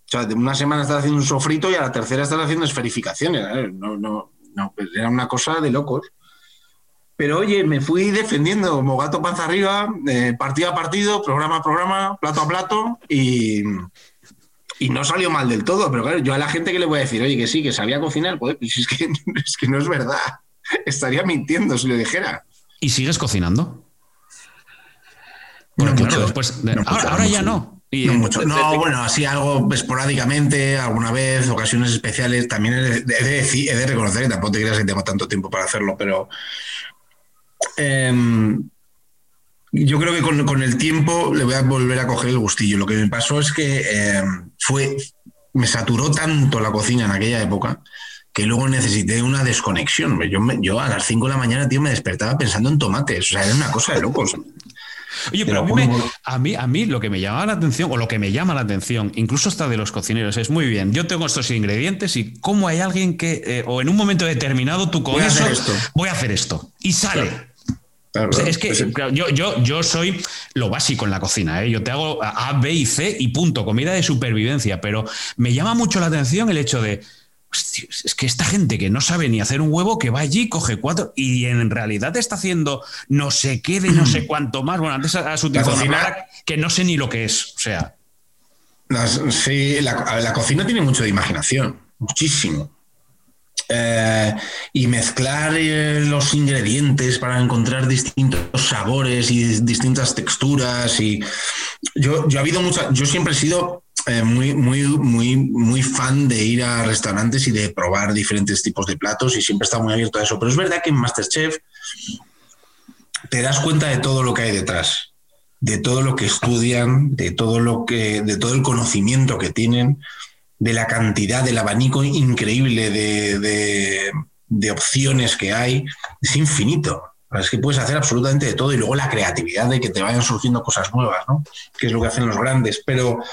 O sea, de una semana estás haciendo un sofrito y a la tercera estás haciendo esferificaciones. No, no, no, pues era una cosa de locos. Pero oye, me fui defendiendo como gato panza arriba, eh, partido a partido, programa a programa, plato a plato y, y no salió mal del todo, pero claro, yo a la gente que le voy a decir, oye, que sí, que sabía cocinar, pues es que, es que no es verdad. Estaría mintiendo si lo dijera. ¿Y sigues cocinando? Bueno, claro, después. ahora, ya no. no, mucho. no, bueno, así algo esporádicamente, alguna vez, ocasiones especiales. También he de, he de reconocer que tampoco te creas que tengo tanto tiempo para hacerlo, pero. Em, yo creo que con, el tiempo le voy a volver a coger el gustillo. Lo que me pasó es que em, fue, me saturó tanto la cocina en aquella época que luego necesité una desconexión. Yo, yo a las 5 de la mañana, tío, me despertaba pensando en tomates. O sea, era una cosa de locos. Oye, pero a mí, a mí, lo que me llamaba la atención, o lo que me llama la atención, incluso hasta de los cocineros, es muy bien. Yo tengo estos ingredientes y cómo hay alguien que, eh, o en un momento determinado, tú con eso, voy a hacer esto. Y sale es que yo, yo, yo soy lo básico en la cocina, ¿eh? yo te hago A, B y C y punto, comida de supervivencia, pero me llama mucho la atención el hecho de, es que esta gente que no sabe ni hacer un huevo, que va allí, coge cuatro y en realidad está haciendo no sé qué de no sé cuánto más. Bueno, antes has utilizado una que no sé ni lo que es, o sea. sí, la cocina tiene mucho de imaginación, muchísimo. Eh, y mezclar eh, los ingredientes para encontrar distintos sabores y distintas texturas. Y yo, yo ha habido mucha, yo siempre he sido eh, muy, muy, muy, muy fan de ir a restaurantes y de probar diferentes tipos de platos y siempre estado muy abierto a eso. Pero es verdad que en Masterchef te das cuenta de todo lo que hay detrás, de todo lo que estudian, de todo lo que, de todo el conocimiento que tienen de la cantidad, del abanico increíble de, opciones que hay, es infinito. Es que puedes hacer absolutamente de todo y luego la creatividad de que te vayan surgiendo cosas nuevas, ¿no? Que es lo que hacen los grandes. Pero,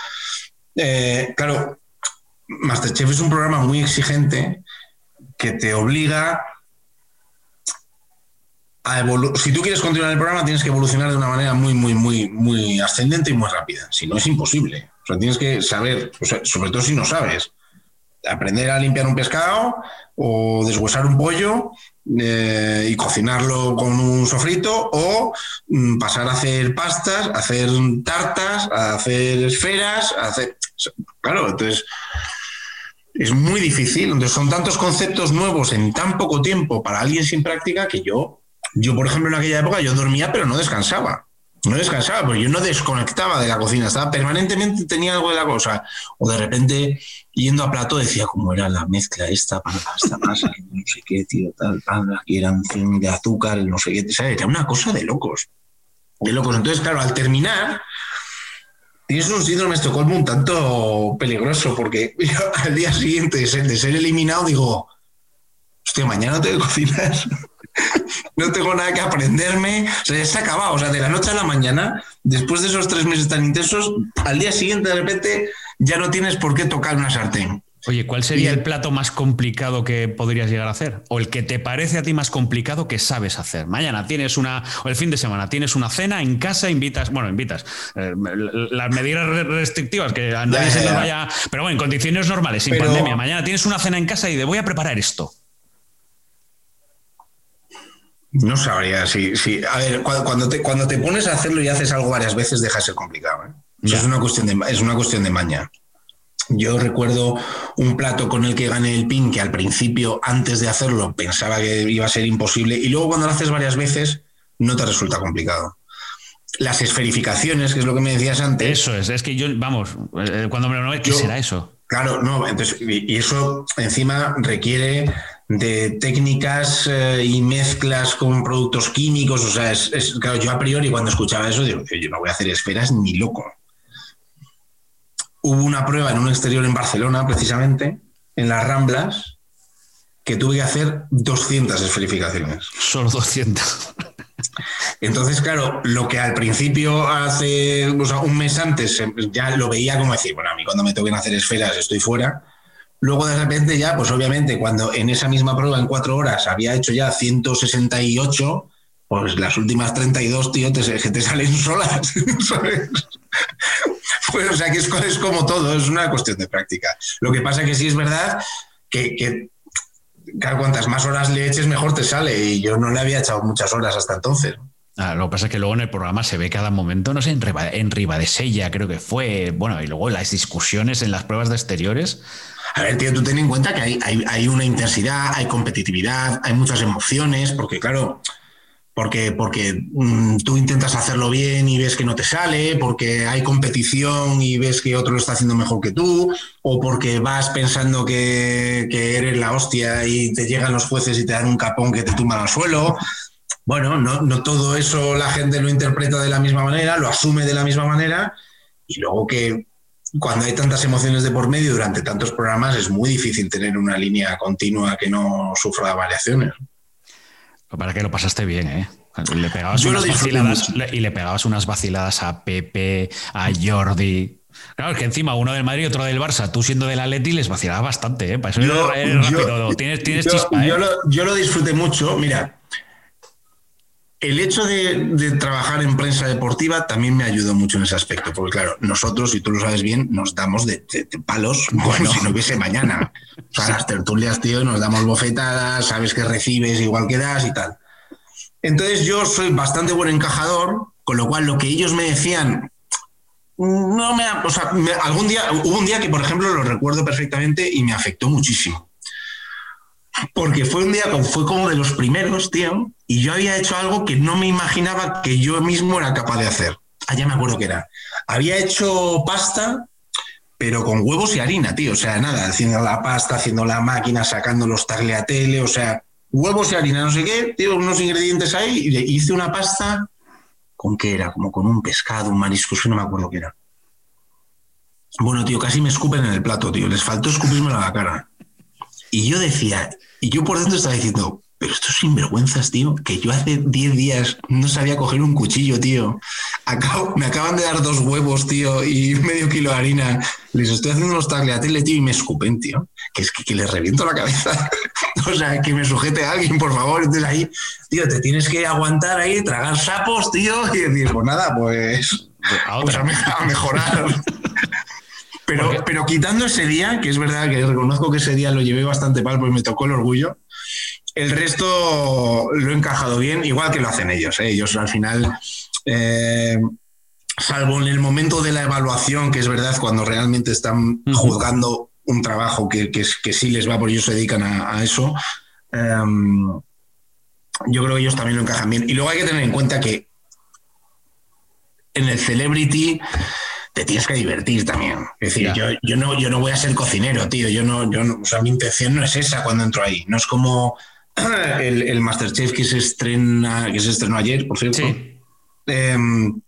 eh, claro, Masterchef es un programa muy exigente que te obliga a evolucionar. Si tú quieres continuar el programa, tienes que evolucionar de una manera muy, muy, muy, muy ascendente y muy rápida. Si no, es imposible sea, tienes que saber, sobre todo si no sabes, aprender a limpiar un pescado o deshuesar un pollo eh, y cocinarlo con un sofrito o mm, pasar a hacer pastas, hacer tartas, a hacer esferas, hacer... Claro, entonces es muy difícil. Entonces son tantos conceptos nuevos en tan poco tiempo para alguien sin práctica que yo, yo por ejemplo en aquella época yo dormía pero no descansaba no descansaba, porque yo no desconectaba de la cocina, estaba permanentemente, tenía algo de la cosa. O de repente, yendo a plato, decía cómo era la mezcla esta para esta masa, no sé qué, tío, tal, tal, aquí era un de azúcar, no sé qué, ¿sabes? Era una cosa de locos. De locos. Entonces, claro, al terminar, tienes un síndrome de Estocolmo un tanto peligroso, porque al día siguiente de ser, de ser eliminado, digo, hostia, mañana tengo que cocinar no tengo nada que aprenderme. O sea, ya se ha acabado. O sea, de la noche a la mañana, después de esos tres meses tan intensos, al día siguiente de repente ya no tienes por qué tocar una sartén. Oye, ¿cuál sería el plato más complicado que podrías llegar a hacer? O el que te parece a ti más complicado que sabes hacer. Mañana tienes una, o el fin de semana tienes una cena en casa, invitas, bueno, invitas, eh, las medidas restrictivas que a nadie se le vaya, pero bueno, en condiciones normales, sin pandemia. Mañana tienes una cena en casa y de voy a preparar esto. No sabría si. a ver, cuando te, cuando te pones a hacerlo y haces algo varias veces, deja de ser complicado. ¿eh? es una, cuestión de, es una cuestión de maña. Yo recuerdo un plato con el que gané el pin que al principio, antes de hacerlo, pensaba que iba a ser imposible y luego cuando lo haces varias veces, no te resulta complicado. Las esferificaciones, que es lo que me decías antes. Eso es, es que yo, vamos, eh, cuando me lo ¿qué será eso? Claro, no, entonces, y eso encima requiere de técnicas eh, y mezclas con productos químicos. O sea, es, claro, yo a priori cuando escuchaba eso, digo, yo no voy a hacer esferas ni loco. Hubo una prueba en un exterior en Barcelona, precisamente, en las Ramblas, que tuve que hacer 200 esferificaciones. Solo 200. Entonces, claro, lo que al principio hace, o sea, un mes antes, ya lo veía como decir, bueno, a mí cuando me toquen hacer esferas estoy fuera Luego de repente ya, pues obviamente, cuando en esa misma prueba en cuatro horas había hecho ya 168, pues las últimas 32, tío, te, que te salen solas. pues, o sea, que es, es, como todo, es una cuestión de práctica. Lo que pasa que sí es verdad que, que claro, cuantas más horas le eches, mejor te sale. Y yo no le había echado muchas horas hasta entonces. Ah, lo que pasa es que luego en el programa se ve cada momento, no sé, en, Riva, en Ribadesella creo que fue, bueno, y luego las discusiones en las pruebas de exteriores. A ver, tío, tú ten en cuenta que hay, hay, hay una intensidad, hay competitividad, hay muchas emociones, porque claro, porque, porque mm, tú intentas hacerlo bien y ves que no te sale, porque hay competición y ves que otro lo está haciendo mejor que tú, o porque vas pensando que, eres la hostia y te llegan los jueces y te dan un capón que te tumban al suelo. Bueno, no, no todo eso la gente lo interpreta de la misma manera, lo asume de la misma manera, y luego que cuando hay tantas emociones de por medio durante tantos programas es muy difícil tener una línea continua que no sufra variaciones. Para que lo pasaste bien, ¿eh? Le pegabas unas vaciladas, y le pegabas unas vaciladas a Pepe, a Jordi. Claro, es que encima uno del Madrid y otro del Barça, tú siendo del Atleti les vacilabas bastante, ¿eh? Para eso yo, rápido. tienes, tienes chispa, ¿eh? Yo lo, yo lo disfruté mucho. Mira, el hecho de, trabajar en prensa deportiva también me ayudó mucho en ese aspecto, porque claro, nosotros, y tú lo sabes bien, nos damos de, palos como si no hubiese mañana. O sea, las tertulias, tío, nos damos bofetadas, sabes que recibes igual que das y tal. Entonces yo soy bastante buen encajador, con lo cual lo que ellos me decían, no me... O sea, algún día, hubo un día que, por ejemplo, lo recuerdo perfectamente y me afectó muchísimo porque fue un día, fue como de los primeros, tío, y yo había hecho algo que no me imaginaba que yo mismo era capaz de hacer. Ah, ya me acuerdo que era. Había hecho pasta, pero con huevos y harina, tío. O sea, nada, haciendo la pasta, haciendo la máquina, sacando los tagliatelle, o sea, huevos y harina, no sé qué, tío, unos ingredientes ahí, y hice una pasta, ¿con qué era? Como con un pescado, un marisco, no me acuerdo qué era. Bueno, tío, casi me escupen en el plato, tío. Les faltó escupirme a la cara. Y yo decía, y yo por dentro estaba diciendo, pero estos sinvergüenzas, tío, que yo hace 10 días no sabía coger un cuchillo, tío. me acaban de dar dos huevos, tío, y medio kilo de harina. Les estoy haciendo unos tagliatelle, tío, y me escupen, tío. Que es que, les reviento la cabeza. o sea, que me sujete a alguien, por favor. Entonces ahí, tío, te tienes que aguantar ahí, tragar sapos, tío, y decir, pues nada, pues, pues a mejorar. Pero, pero quitando ese día, que es verdad que reconozco que ese día lo llevé bastante mal, pues me tocó el orgullo. El resto lo he encajado bien, igual que lo hacen ellos. ¿eh? Ellos al final, eh, salvo en el momento de la evaluación, que es verdad cuando realmente están juzgando un trabajo que, que, sí les va, porque ellos se dedican a, eso, em, yo creo que ellos también lo encajan bien. Y luego hay que tener en cuenta que en el Celebrity te tienes que divertir también. Es decir, yo, yo, no, yo no voy a ser cocinero, tío. Yo no, yo no, o sea, mi intención no es esa cuando entro ahí. No es como el, el Masterchef que se estrena, que se estrenó ayer, por cierto. Em,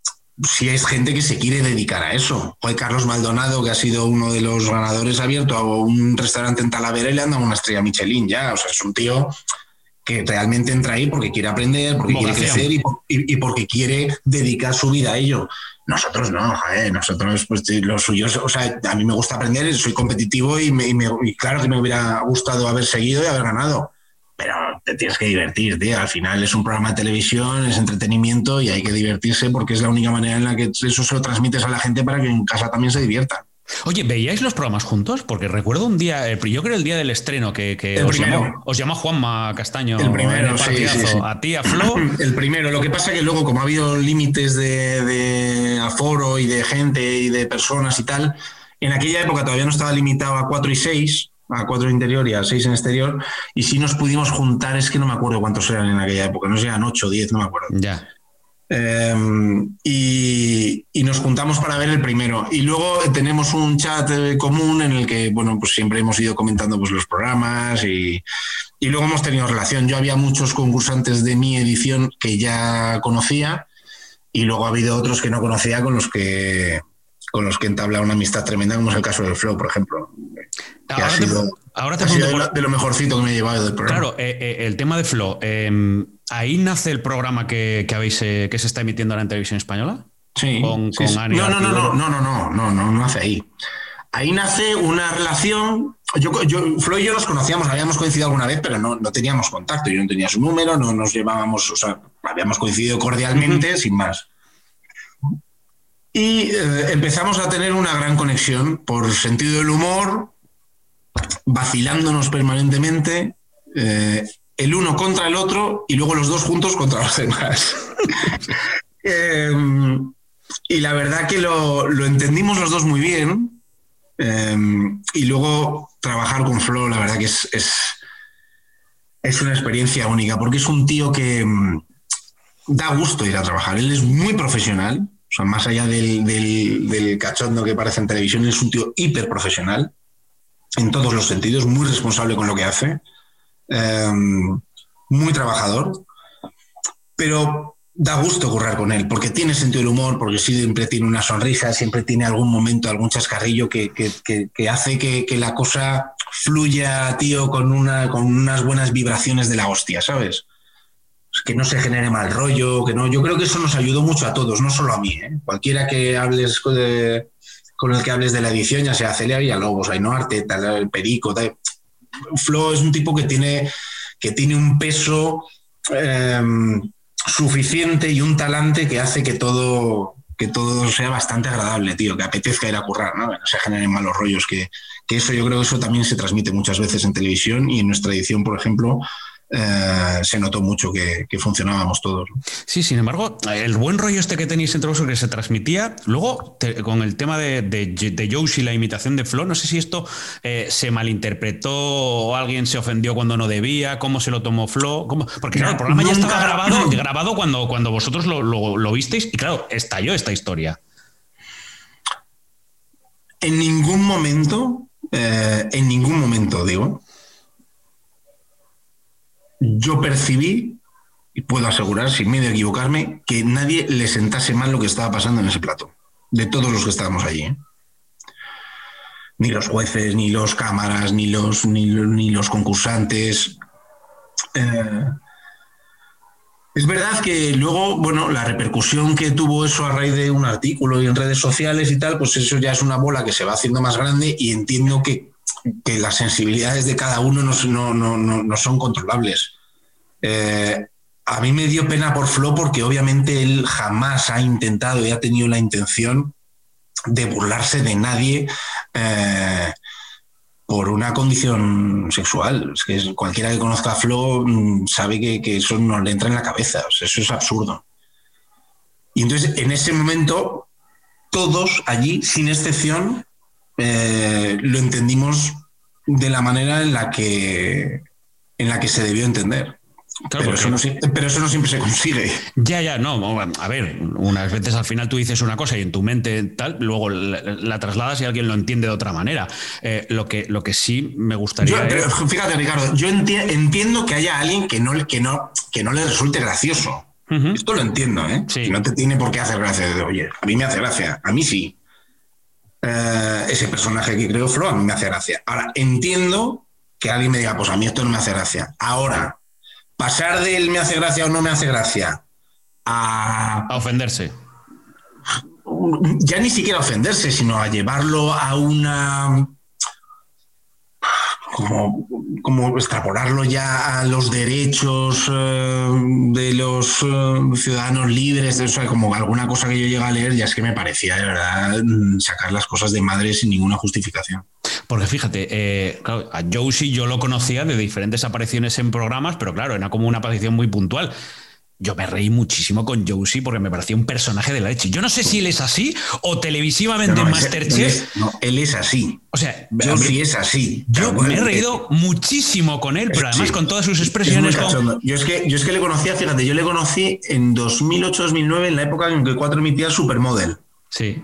si hay gente que se quiere dedicar a eso. Hoy Carlos Maldonado, que ha sido uno de los ganadores, abierto a un restaurante en Talavera y le han dado una estrella Michelin ya. O sea, es un tío que realmente entra ahí porque quiere aprender, porque quiere crecer y, y, porque quiere dedicar su vida a ello. Nosotros no, nosotros pues los suyos, o sea, a mí me gusta aprender, soy competitivo y, me, y, claro que me hubiera gustado haber seguido y haber ganado, pero te tienes que divertir, tío. Al final es un programa de televisión, es entretenimiento y hay que divertirse porque es la única manera en la que eso se lo transmites a la gente para que en casa también se divierta. Oye, ¿veíais los programas juntos? Porque recuerdo un día, yo creo el día del estreno, que, os, llamó, os, Juanma Castaño. El primero, sí, A ti, a Flo. El primero. Lo que pasa que luego, como ha habido límites de, aforo y de gente y de personas y tal, en aquella época todavía no estaba limitado a 4 y 6, a 4 interior y a 6 en exterior, y si nos pudimos juntar, es que no me acuerdo cuántos eran en aquella época, no sé, eran 8 o 10, no me acuerdo. Ya. Em, y, nos juntamos para ver el primero. Y luego tenemos un chat eh, común en el que, bueno, pues siempre hemos ido comentando pues, los programas y, y luego hemos tenido relación. Yo había muchos concursantes de mi edición que ya conocía y luego ha habido otros que no conocía con los que con los que entabla una amistad tremenda, como es el caso del Flow, por ejemplo. Que ha sido, ahora te de, lo, mejorcito que me he llevado del programa. Claro, eh, eh, el tema de Flow. Ahí nace el programa que, habéis, eh, que se está emitiendo ahora en televisión española. Sí. Con, no, no, no, no, no, no, no, no, no, nace ahí. Ahí nace una relación yo, yo, Flo y yo nos conocíamos, habíamos coincidido alguna vez, pero no, no teníamos contacto. Yo no tenía su número, no nos llevábamos, o sea, habíamos coincidido cordialmente, sin más. Y eh, empezamos a tener una gran conexión por sentido del humor, vacilándonos permanentemente, eh, el uno contra el otro y luego los dos juntos contra los demás. Em, y la verdad que lo, lo, entendimos los dos muy bien. Em, y luego trabajar con Flo, la verdad que es, es, es una experiencia única, porque es un tío que em, da gusto ir a trabajar. Él es muy profesional, o sea, más allá del, del, del cachondo que parece en televisión, es un tío hiper profesional en todos los sentidos, muy responsable con lo que hace, muy trabajador, pero da gusto currar con él, porque tiene sentido del humor, porque siempre tiene una sonrisa, siempre tiene algún momento, algún chascarrillo que, hace que, la cosa fluya, tío, con, una, con unas buenas vibraciones de la hostia, ¿sabes? Que no se genere mal rollo, que no. Yo creo que eso nos ayudó mucho a todos, no solo a mí, ¿eh? Cualquiera que hables con el que hables de la edición, ya sea Celia Villalobos, Ainhoa Arteta, el Perico, Flo es un tipo que tiene, que tiene un peso. Em, suficiente y un talante que hace que todo, que todo sea bastante agradable, tío, que apetezca ir a currar, ¿no? se generen malos rollos, que, que, eso yo creo que eso también se transmite muchas veces en televisión y en nuestra edición, por ejemplo, eh, se notó mucho que, funcionábamos todos. Sí, sin embargo, el buen rollo este que tenéis entre vosotros que se transmitía, luego con el tema de, de, Yoshi, la imitación de Flo, no sé si esto eh, se malinterpretó o alguien se ofendió cuando no debía, cómo se lo tomó Flo, porque claro, el programa ya estaba grabado, grabado cuando, cuando vosotros lo, visteis y claro, estalló esta historia. En ningún momento, eh, en ningún momento, digo, yo percibí, y puedo asegurar, sin miedo a equivocarme, que nadie le sentase mal lo que estaba pasando en ese plato, de todos los que estábamos allí. ¿eh? Ni los jueces, ni los cámaras, ni los, ni, los concursantes. Eh, es verdad que luego, bueno, la repercusión que tuvo eso a raíz de un artículo y en redes sociales y tal, pues eso ya es una bola que se va haciendo más grande y entiendo que que las sensibilidades de cada uno no, son controlables. Eh, a mí me dio pena por Flo porque obviamente él jamás ha intentado y ha tenido la intención de burlarse de nadie eh, por una condición sexual. Es cualquiera que conozca a Flo mm, sabe que, eso no le entra en la cabeza. eso es absurdo. Y entonces, en ese momento, todos allí, sin excepción, eh, lo entendimos de la manera en la que, en la que se debió entender. pero, eso no, siempre se consigue. Ya, ya, no. A ver, unas veces al final tú dices una cosa y en tu mente tal, luego la, trasladas y alguien lo entiende de otra manera. Eh, lo, que, lo que sí me gustaría. fíjate, Ricardo, yo entiendo que haya alguien que no, que no, que no le resulte gracioso. Esto lo entiendo, ¿eh? No te tiene por qué hacer gracia. Oye, a mí me hace gracia, a mí sí. Eh, ese personaje que creo Flo a mí me hace gracia. Ahora, entiendo que alguien me diga, pues a mí esto no me hace gracia. Ahora, pasar de él me hace gracia o no me hace gracia a... A ofenderse. Ya ni siquiera ofenderse, sino a llevarlo a una como, como extrapolarlo ya a los derechos eh, de los eh, ciudadanos libres, o como alguna cosa que yo llegué a leer, ya es que me parecía de verdad mm, sacar las cosas de madre sin ninguna justificación. Porque fíjate, eh, a Josie yo lo conocía de diferentes apariciones en programas, pero claro, era como una aparición muy puntual yo me reí muchísimo con Josie porque me parecía un personaje de la leche. Yo no sé si él es así o televisivamente en Masterchef. no, él es así. O sea, Josie es así. Yo me he reído muchísimo con él, pero además con todas sus expresiones. yo, es que, yo es que le conocía, fíjate, yo le conocí en 2008-2009, en la época en que Cuatro emitía Supermodel. Sí.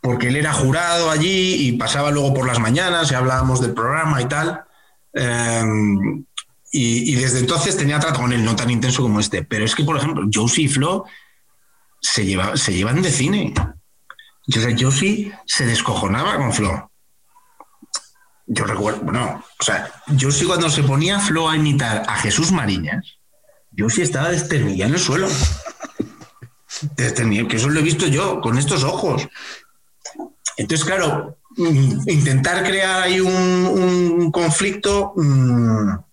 Porque él era jurado allí y pasaba luego por las mañanas y hablábamos del programa y tal. Eh, y, desde entonces tenía trato con él, no tan intenso como este. Pero es que, por ejemplo, Josie y Flo se, lleva, se llevan de cine. Josie se descojonaba con Flo. Yo recuerdo, bueno, o sea, Josie cuando se ponía Flo a imitar a Jesús Mariñas, Josie estaba desternillado en el suelo. que eso lo he visto yo, con estos ojos. Entonces, claro, mm, intentar crear ahí un, un conflicto. mm,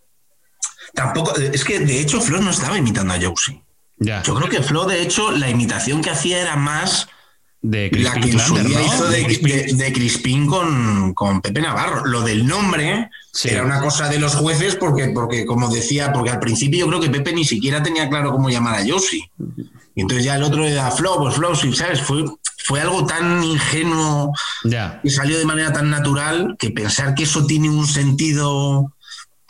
tampoco. Es que de hecho Flo no estaba imitando a Josie. Ya. Yo creo que Flo, de hecho, la imitación que hacía era más De la que en su día ¿no? hizo de, Crispin. de- con, con Pepe Navarro. Lo del nombre Sí. era una cosa de los jueces porque, porque, como decía, porque al principio yo creo que Pepe ni siquiera tenía claro cómo llamar a Josie. Y entonces ya el otro era Flo, pues Flo, ¿sabes? Fue, fue algo tan ingenuo Ya. y salió de manera tan natural que pensar que eso tiene un sentido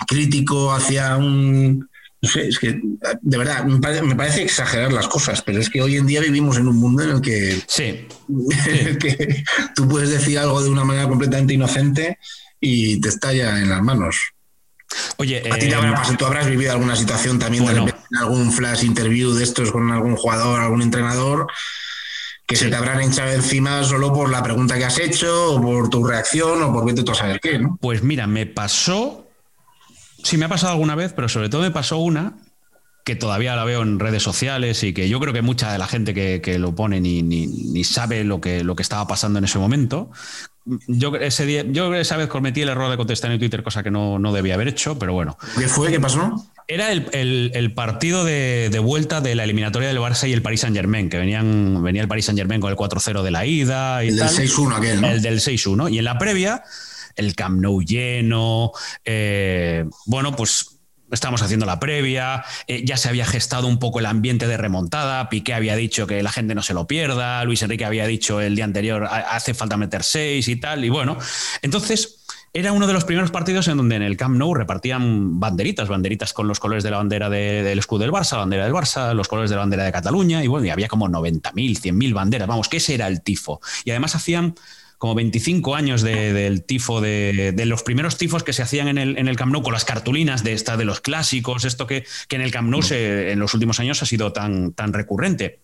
crítico hacia un... No sé, es que de verdad me parece, me parece exagerar las cosas, pero es que hoy en día vivimos en un mundo en el que Sí. que tú puedes decir algo de una manera completamente inocente y te estalla en las manos. Oye, A ti eh, tú habrás vivido alguna situación también Bueno. de en algún flash interview de estos con algún jugador, algún entrenador, que Sí. se te habrán echado encima solo por la pregunta que has hecho, o por tu reacción, o por vete tú a saber qué, ¿no? Pues mira, me pasó. Sí, me ha pasado alguna vez, pero sobre todo me pasó una que todavía la veo en redes sociales y que yo creo que mucha de la gente que, que lo pone ni, ni- ni sabe lo que, lo que estaba pasando en ese momento. Yo ese día, yo esa vez cometí el error de contestar en Twitter, cosa que no, no debía haber hecho, pero bueno. ¿Qué fue? ¿Qué pasó? Era el, el- el partido de, de vuelta de la eliminatoria del Barça y el Paris Saint Germain, que venían, venía el Paris Saint Germain con el 4-0 de la ida y El del tal. 6-1 aquel, ¿no? El del 6-1. Y en la previa, el Camp Nou lleno. eh, bueno, pues estamos haciendo la previa. eh, ya se había gestado un poco el ambiente de remontada. Piqué había dicho que la gente no se lo pierda. Luis Enrique había dicho el día anterior, "Ha- hace falta meter seis y tal. Y bueno, entonces. Era uno de los primeros partidos en donde en el Camp Nou repartían banderitas, banderitas con los colores de la bandera de- del escudo del Barça, la bandera del Barça, los colores de la bandera de Cataluña, y bueno, y había como 90.000, 100.000 banderas, vamos, que ese era el tifo. Y además hacían como 25 años de- del tifo, de, de los primeros tifos que se hacían en el, en el Camp Nou con las cartulinas de esta de los clásicos, esto que, que en el Camp Nou se- en los últimos años ha sido tan, tan recurrente.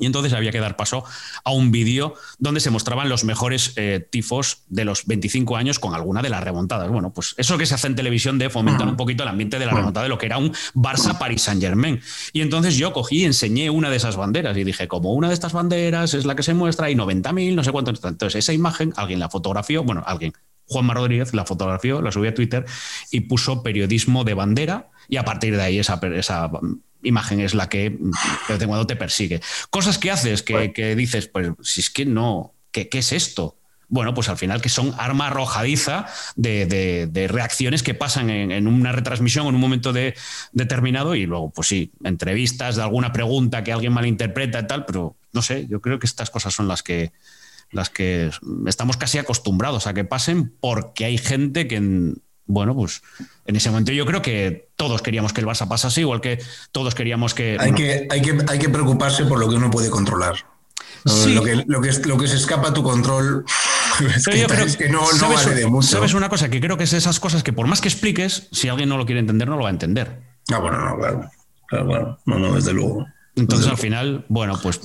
Y entonces había que dar paso a un vídeo donde se mostraban los mejores eh, tifos de los 25 años con alguna de las remontadas. Bueno, pues eso que se hace en televisión de fomentar un poquito el ambiente de la remontada de lo que era un Barça-Paris Saint-Germain. Y entonces yo cogí y enseñé una de esas banderas y dije, como una de estas banderas es la que se muestra, hay 90.000, no sé cuánto. Entonces esa imagen, alguien la fotografió, bueno, alguien, Juanma Rodríguez la fotografió, la subió a Twitter y puso periodismo de bandera y a partir de ahí esa, esa imagen es la que de vez en cuando te persigue. Cosas que haces que, que dices, pues si es que no, ¿qué, qué es esto? Bueno, pues al final que son arma arrojadiza de, de- de reacciones que pasan en, en una retransmisión en un momento de- determinado y luego, pues sí, entrevistas de alguna pregunta que alguien malinterpreta y tal, pero no sé, yo creo que estas cosas son las que, las que estamos casi acostumbrados a que pasen porque hay gente que, en- bueno, pues en ese momento yo creo que todos queríamos que el Barça pasase, igual que todos queríamos que... Hay bueno, que, hay, que, hay que preocuparse por lo que uno puede controlar. Sí. Lo, que, lo, que, lo que se escapa a tu control es que, yo creo- es que no, no ¿sabes, vale de mucho. ¿Sabes una cosa? Que creo que es esas cosas que por más que expliques, si alguien no lo quiere entender, no lo va a entender. Ah, bueno, no, claro. Claro. No, no, desde luego. Entonces, Desde al final, bueno, pues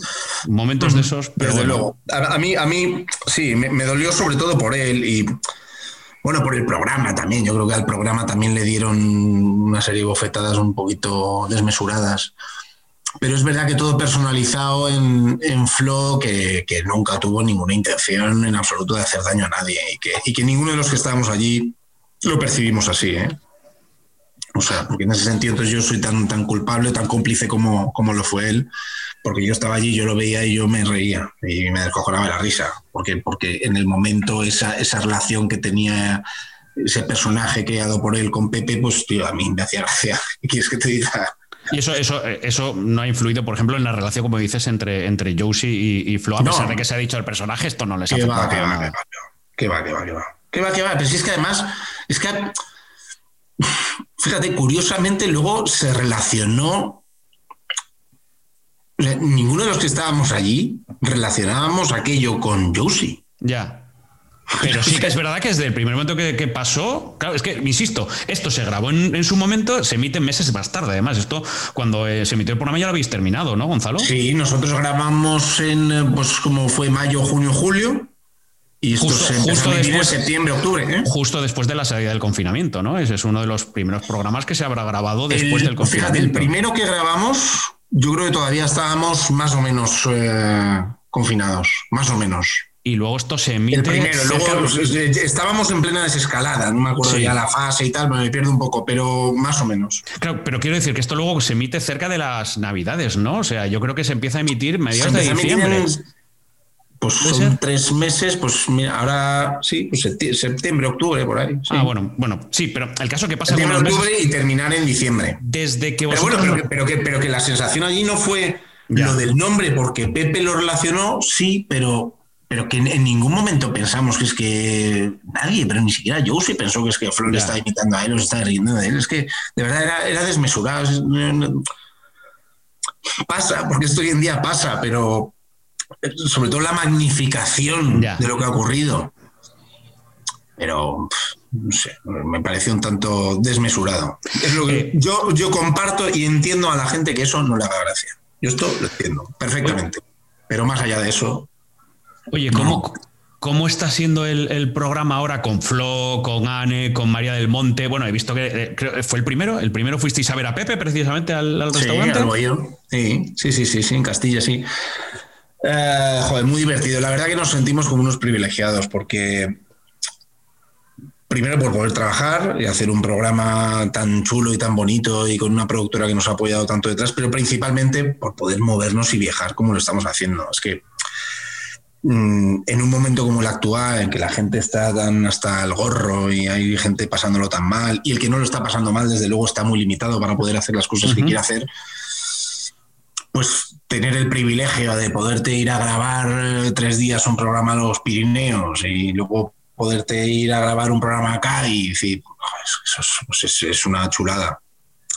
momentos de esos, pero Desde bueno. luego. A, a mí, a mí, sí, me, me dolió sobre todo por él y, bueno, por el programa también. Yo creo que al programa también le dieron una serie de bofetadas un poquito desmesuradas. Pero es verdad que todo personalizado en, en Flo, que, que nunca tuvo ninguna intención en absoluto de hacer daño a nadie y que, y que ninguno de los que estábamos allí lo percibimos así, ¿eh? O sea, porque en ese sentido entonces yo soy tan, tan culpable, tan cómplice como, como lo fue él, porque yo estaba allí, yo lo veía y yo me reía y me descojonaba la risa, porque, porque en el momento esa, esa relación que tenía ese personaje creado por él con Pepe, pues tío, a mí me hacía gracia. ¿Qué quieres que te diga? Y eso, eso, eso no ha influido, por ejemplo, en la relación, como dices, entre, entre Josie y, y Flo. A No. pesar de que se ha dicho el personaje, esto no les ha ¿Qué va, para va, qué va, qué va, qué va, qué va, qué va? Pero si es que además, es que, fíjate, curiosamente luego se relacionó, ninguno de los que estábamos allí relacionábamos aquello con Josie. Ya. Pero sí que es verdad que desde el primer momento que, que pasó, claro, es que, insisto, esto se grabó en, en su momento, se emite meses más tarde. Además, esto cuando eh, se emitió el programa ya lo habéis terminado, ¿no, Gonzalo? Sí, nosotros grabamos en, eh, pues como fue mayo, junio, julio, y esto Justo- se justo después- en septiembre, octubre. ¿eh? Justo después de la salida del confinamiento, ¿no? Ese es uno de los primeros programas que se habrá grabado después El- del Fíjate, el confinamiento. primero que grabamos, yo creo que todavía estábamos más o menos eh, confinados, más o menos. y luego esto se emite. El primero, luego estábamos en plena desescalada, no me acuerdo ya la fase y tal, me pierdo un poco, pero más o menos. Claro, pero quiero decir que esto luego se emite cerca de las Navidades, ¿no? O sea, yo creo que se empieza a emitir mediados de diciembre. Pues son tres meses, pues mira, ahora sí, pues septiembre, octubre, por ahí. Ah, bueno, bueno, sí, pero el caso que pasa septiembre, octubre y terminar en diciembre. Desde que vosotros... Pero bueno, pero, que, pero que la sensación allí no fue lo del nombre, porque Pepe lo relacionó, sí, pero pero que en ningún momento pensamos que es que nadie, pero ni siquiera yo pensó que es que Flor está imitando a él o está riendo de él. Es que de verdad era, era desmesurado. Pasa, porque esto hoy en día pasa, pero sobre todo la magnificación de lo que ha ocurrido. Pero no sé, me pareció un tanto desmesurado. Es lo que eh. yo, yo comparto y entiendo a la gente que eso no le haga gracia. Yo esto lo entiendo perfectamente. Pero más allá de eso, Oye, ¿cómo, ¿cómo está siendo el, programa ahora con Flo, con Anne, con María del Monte? Bueno, he visto que eh, fue el primero. El primero fuisteis a ver a Pepe precisamente al, restaurante. Sí, sí, sí, sí, sí, en Castilla, sí. Eh, joder, muy divertido. La verdad que nos sentimos como unos privilegiados porque primero por poder trabajar y hacer un programa tan chulo y tan bonito y con una productora que nos ha apoyado tanto detrás, pero principalmente por poder movernos y viajar como lo estamos haciendo. Es que Mm, en un momento como el actual, en que la gente está tan hasta el gorro y hay gente pasándolo tan mal, y el que no lo está pasando mal, desde luego, está muy limitado para poder hacer las cosas que quiere hacer, pues tener el privilegio de poderte ir a grabar tres días un programa a los Pirineos y luego poderte ir a grabar un programa acá y decir, eso pues es una chulada.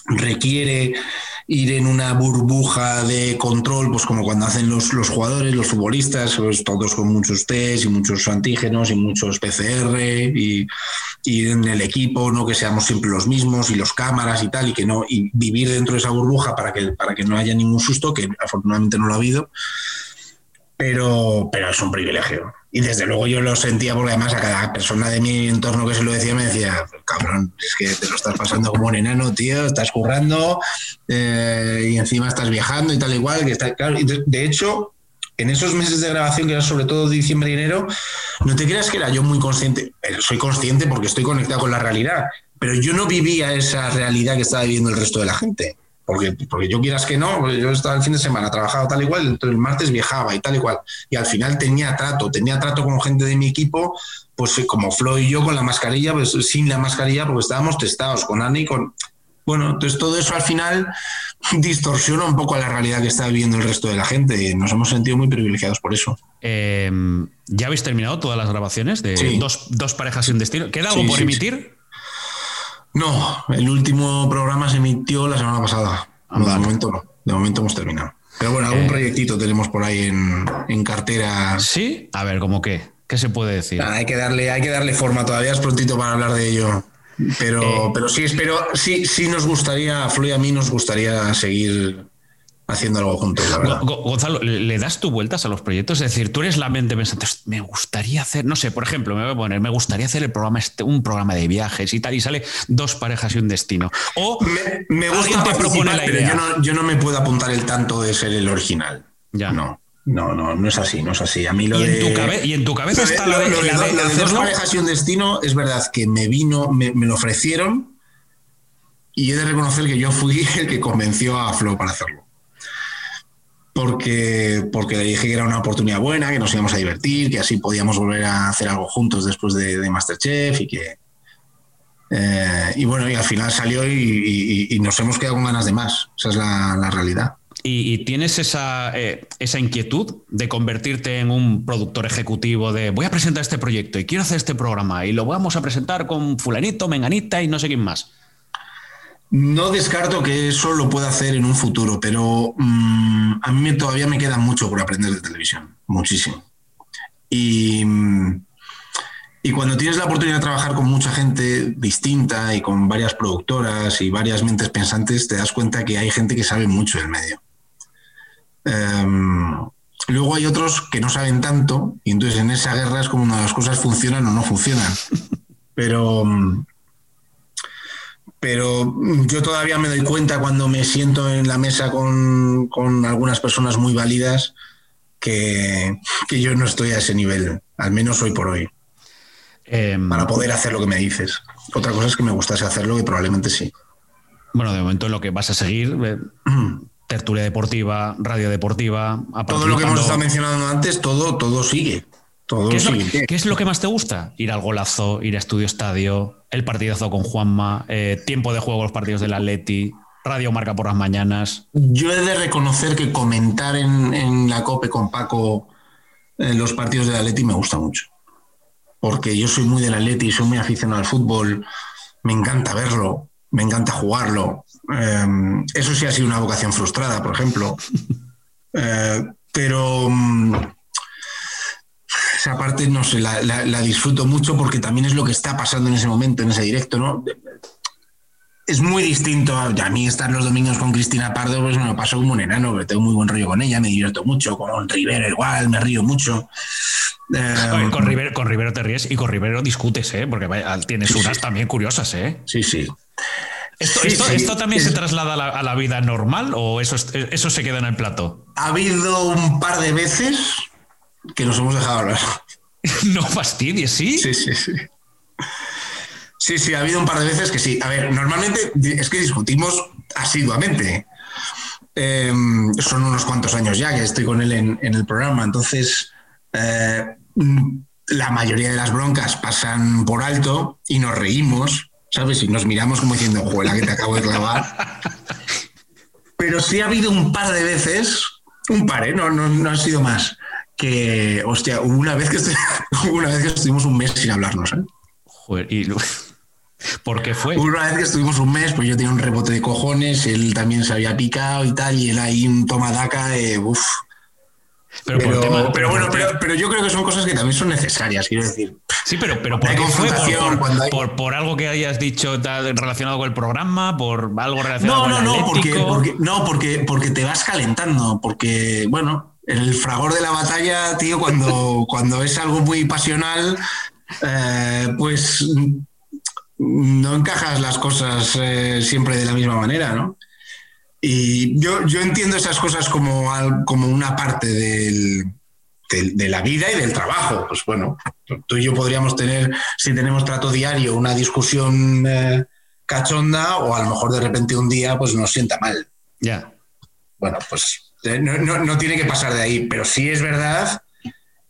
Requiere ir en una burbuja de control, pues como cuando hacen los, los jugadores, los futbolistas, pues todos con muchos test y muchos antígenos y muchos PCR y, y, en el equipo, no que seamos siempre los mismos y los cámaras y tal, y que no, y vivir dentro de esa burbuja para que, para que no haya ningún susto, que afortunadamente no lo ha habido pero, pero es un privilegio. Y desde luego yo lo sentía porque además a cada persona de mi entorno que se lo decía me decía, cabrón, es que te lo estás pasando como un enano, tío, estás currando eh, y encima estás viajando y tal igual. Que está, claro, de, hecho, en esos meses de grabación, que era sobre todo diciembre y enero, no te creas que era yo muy consciente, eh, soy consciente porque estoy conectado con la realidad, pero yo no vivía esa realidad que estaba viviendo el resto de la gente. Porque, porque yo quieras que no, yo estaba el fin de semana, trabajaba tal y cual, el martes viajaba y tal y cual. Y al final tenía trato, tenía trato con gente de mi equipo, pues como Flo y yo con la mascarilla, pues sin la mascarilla, porque estábamos testados con Ani, con... Bueno, entonces todo eso al final distorsiona un poco la realidad que está viviendo el resto de la gente. Nos hemos sentido muy privilegiados por eso. Em, ¿Ya habéis terminado todas las grabaciones de dos, parejas y un destino? ¿Queda algo por emitir? No, el último programa se emitió la semana pasada. de momento no. De momento hemos terminado. Pero bueno, algún eh, proyectito tenemos por ahí en, cartera. Sí, a ver, ¿cómo qué? ¿Qué se puede decir? hay que darle, hay que darle forma. Todavía es prontito para hablar de ello. Pero, eh, pero sí, espero, sí, sí nos gustaría, a Flo y a mí nos gustaría seguir haciendo algo juntos, la verdad. Gonzalo, ¿le das tú vueltas a los proyectos? Es decir, tú eres la mente pensante, me gustaría hacer, no sé, por ejemplo, me voy a poner, me gustaría hacer el programa este, un programa de viajes y tal, y sale dos parejas y un destino. O me, gusta te propone la idea. Pero yo no, me puedo apuntar el tanto de ser el original. Ya. No. No, no, no es así, no es así. A mí lo ¿Y en Tu y en tu cabeza está lo de, dos parejas y un destino, es verdad que me vino, me, me, lo ofrecieron y he de reconocer que yo fui el que convenció a Flo para hacerlo porque, porque le dije que era una oportunidad buena, que nos íbamos a divertir, que así podíamos volver a hacer algo juntos después de, Masterchef y que... Eh, y bueno, y al final salió y, nos hemos quedado con ganas de más. Esa es la, realidad. ¿Y, tienes esa, eh, esa inquietud de convertirte en un productor ejecutivo de voy a presentar este proyecto y quiero hacer este programa y lo vamos a presentar con fulanito, menganita y no sé quién más? No descarto que eso lo pueda hacer en un futuro, pero mm, a mí todavía me queda mucho por aprender de televisión, muchísimo. Y, mm, y, cuando tienes la oportunidad de trabajar con mucha gente distinta y con varias productoras y varias mentes pensantes, te das cuenta que hay gente que sabe mucho del medio. Em, luego hay otros que no saben tanto y entonces en esa guerra es como una de las cosas funcionan o no funcionan. Pero mm, pero yo todavía me doy cuenta cuando me siento en la mesa con, algunas personas muy válidas que, que yo no estoy a ese nivel, al menos hoy por hoy, Em, para poder hacer lo que me dices. Otra cosa es que me gustase hacerlo y probablemente sí. bueno, de momento en lo que vas a seguir, eh, tertulia deportiva, radio deportiva. Todo lo que hemos estado mencionando antes, todo, todo sigue. Todo ¿Qué es, lo, sigue. qué es lo que más te gusta? Ir al golazo, ir a Estudio Estadio, el partidazo con Juanma, eh, tiempo de juego los partidos del Atleti, Radio Marca por las mañanas. Yo he de reconocer que comentar en, en la COPE con Paco eh, los partidos del Atleti me gusta mucho. Porque yo soy muy del Atleti, soy muy aficionado al fútbol, me encanta verlo, me encanta jugarlo. Eh, eso sí ha sido una vocación frustrada, por ejemplo. Eh, pero mm, esa parte, no sé, la, la- la disfruto mucho porque también es lo que está pasando en ese momento, en ese directo, ¿no? es muy distinto a, a mí estar los domingos con Cristina Pardo, pues me lo paso como un enano, pero tengo muy buen rollo con ella, me divierto mucho, con Rivero igual, me río mucho. Eh, Oye, con, Rivero, con Rivero te ríes y con Rivero discutes, ¿eh? porque tienes Sí, unas sí. también curiosas. ¿eh? Sí, sí. ¿Esto, Sí, esto- sí. esto también Es- se traslada a la, a la vida normal o eso, es- eso se queda en el plato? Ha habido un par de veces que nos hemos dejado hablar. no fastidies, ¿sí? Sí, sí, sí. Sí, sí, ha habido un par de veces que sí. A ver, normalmente es que discutimos asiduamente. Eh, son unos cuantos años ya que estoy con él en, en el programa, entonces eh, mm, la mayoría de las broncas pasan por alto y nos reímos, ¿sabes? Y nos miramos como diciendo, juela que te acabo de clavar. Pero sí ha habido un par de veces, un par, ¿eh? no, no, no han sido más, que, hostia, hubo una vez que, estu- hubo una vez que estuvimos un mes sin hablarnos. ¿eh? Joder, y, ¿Por qué fue? Una vez que estuvimos un mes, pues yo tenía un rebote de cojones, él también se había picado y tal, y él ahí un tomadaca, eh, uff. Pero, Pero, por tema- pero bueno, pero, pero yo creo que son cosas que también son necesarias, quiero decir. Sí, pero, pero ¿por qué fue? ¿Por, confrontación, por- cuando hay- por- por algo que hayas dicho tal, relacionado con el programa? ¿Por algo relacionado No, con no, el no, porque, Atlético? porque, no porque, porque te vas calentando, porque, bueno, el fragor de la batalla, tío, cuando, cuando es algo muy pasional, eh, pues no encajas las cosas eh, siempre de la misma manera, ¿no? Y yo, yo entiendo esas cosas como, al- como una parte del, del- de la vida y del trabajo. Pues bueno, tú y yo podríamos tener, si tenemos trato diario, una discusión eh, cachonda o a lo mejor de repente un día pues nos sienta mal. Ya. Bueno, pues no, no- no tiene que pasar de ahí, pero sí es verdad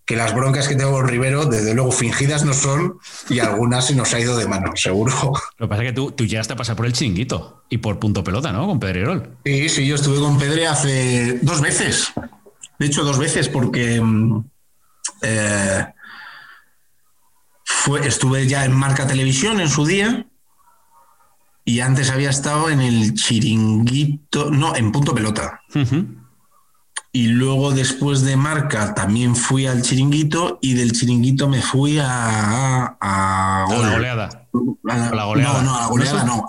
que las broncas que tengo con Rivero, desde luego fingidas no son y algunas se nos ha ido de mano, seguro. Lo que pasa es que tú, tú llegaste a pasar por el chinguito y por punto pelota, ¿no? Con Pedrerol. Sí, sí, yo estuve con Pedre hace dos veces. De hecho, dos veces, porque mm, eh, fue, estuve ya en Marca Televisión en su día y antes había estado en el chiringuito, no, en Punto Pelota. Y luego después de Marca también fui al chiringuito y del chiringuito me fui a... A, a A la Gol. goleada. A la, goleada. No, no, a la goleada ¿No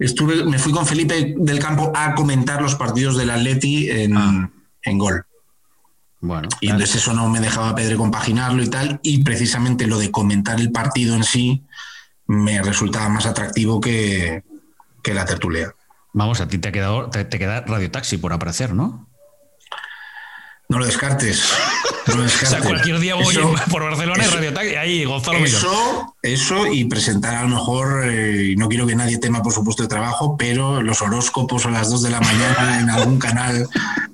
estuve, me fui con Felipe del Campo a comentar los partidos del Atleti en, Ah. en gol. Bueno. Y entonces eso no me dejaba Pedro compaginarlo y tal. Y precisamente lo de comentar el partido en sí me resultaba más atractivo que, que la tertulia. Vamos, a ti te, ha quedado, te, te queda Radio Taxi por aparecer, ¿no? No lo descartes. No lo O sea, cualquier día voy Eso- por Barcelona y eso- Radio Taxi. Ahí, Gonzalo. Eso, eso y presentar a lo mejor, eh, y no quiero que nadie tema por supuesto de trabajo, pero los horóscopos a las 2 de la mañana en algún canal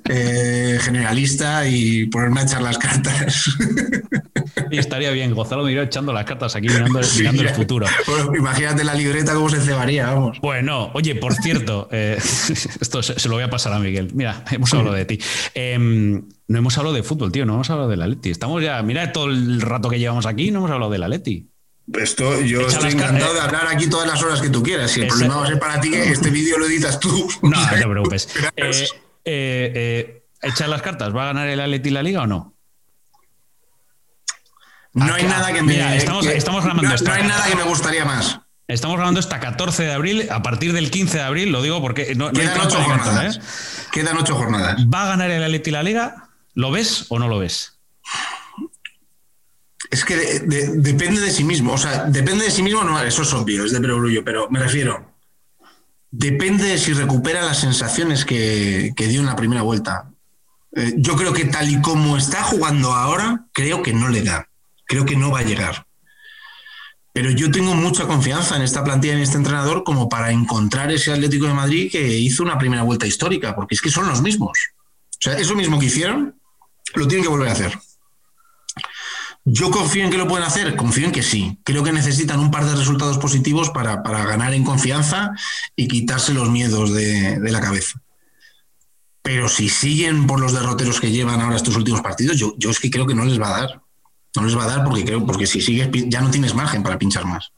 eh, generalista y ponerme a echar las cartas. Y estaría bien, Gonzalo Miró echando las cartas aquí mirando, Sí, mirando el futuro. Bueno, imagínate la libreta cómo se cebaría, vamos. Bueno, oye, por cierto, eh, esto se, se lo voy a pasar a Miguel. Mira, hemos hablado de ti. Em, no hemos hablado de fútbol, tío, no hemos hablado de la Leti. Estamos ya, mira todo el rato que llevamos aquí, no hemos hablado de la Leti. Esto, yo Echa estoy encantado de hablar aquí todas las horas que tú quieras. Si el problema va a ser para ti que este vídeo lo editas tú. No, no te preocupes. Eh, eh, eh, ¿Echar las cartas? ¿Va a ganar el Atleti la liga o no? No Ah, hay nada que me. mira, estamos- que- estamos grabando no, hay nada que me gustaría más. Estamos grabando esta 14 de abril, a partir del 15 de abril, lo digo porque no, no hay Quedan ocho jornadas. ¿eh? Quedan ocho jornadas. ¿Va a ganar el Atleti la liga? ¿Lo ves o no lo ves? Es que de- de- depende de sí mismo. O sea, depende de sí mismo, no, eso es obvio, es de perogrullo, pero me refiero. Depende de si recupera las sensaciones que, que dio en la primera vuelta. Eh, yo creo que tal y como está jugando ahora, creo que no le da. Creo que no va a llegar. Pero yo tengo mucha confianza en esta plantilla, en este entrenador, como para encontrar ese Atlético de Madrid que hizo una primera vuelta histórica, porque es que son los mismos. O sea, eso mismo que hicieron, lo tienen que volver a hacer. Yo confío en que lo pueden hacer, confío en que sí. Creo que necesitan un par de resultados positivos para, ganar en confianza y quitarse los miedos de, la cabeza. Pero si siguen por los derroteros que llevan ahora estos últimos partidos, yo, yo es que creo que no les va a dar. No les va a dar porque creo, porque si sigues ya no tienes margen para pinchar más.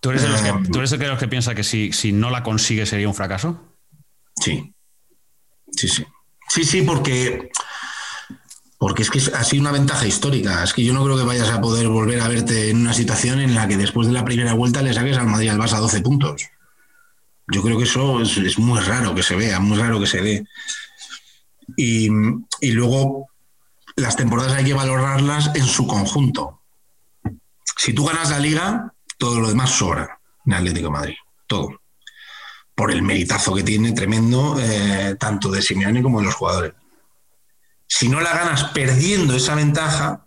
¿Tú eres, de los que, eh, ¿tú eres que piensa que si, si no la consigue sería un fracaso? Sí. Sí, sí. Sí, sí, porque, porque es que ha sido una ventaja histórica. Es que yo no creo que vayas a poder volver a verte en una situación en la que después de la primera vuelta le saques al Madrid al Barça 12 puntos. Yo creo que eso es, muy raro que se vea, muy raro que se dé. Y, luego, las temporadas hay que valorarlas en su conjunto. Si tú ganas la liga, todo lo demás sobra en Atlético de Madrid, todo. Por el meritazo que tiene tremendo, eh, tanto de Simeone como de los jugadores. Si no la ganas perdiendo esa ventaja,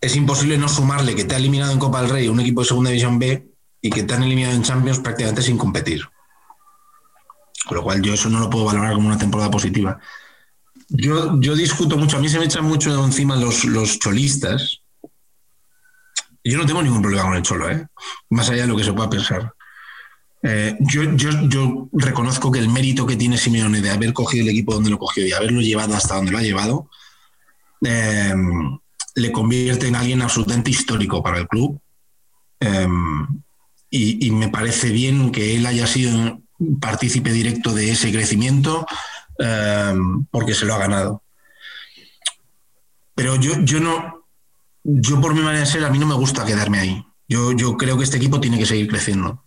es imposible no sumarle que te ha eliminado en Copa del Rey un equipo de Segunda División B y que te han eliminado en Champions prácticamente sin competir. Con lo cual yo eso no lo puedo valorar como una temporada positiva. Yo, yo discuto mucho, a mí se me echan mucho encima los, los cholistas. Yo no tengo ningún problema con el cholo, ¿eh? más allá de lo que se pueda pensar. Eh, yo, reconozco que el mérito que tiene Simeone de haber cogido el equipo donde lo cogió y haberlo llevado hasta donde lo ha llevado, eh, le convierte en alguien absolutamente histórico para el club. y, y, me parece bien que él haya sido partícipe directo de ese crecimiento Em, porque se lo ha ganado. Pero yo, yo no, yo por mi manera de ser, a mí no me gusta quedarme ahí. Yo, yo creo que este equipo tiene que seguir creciendo.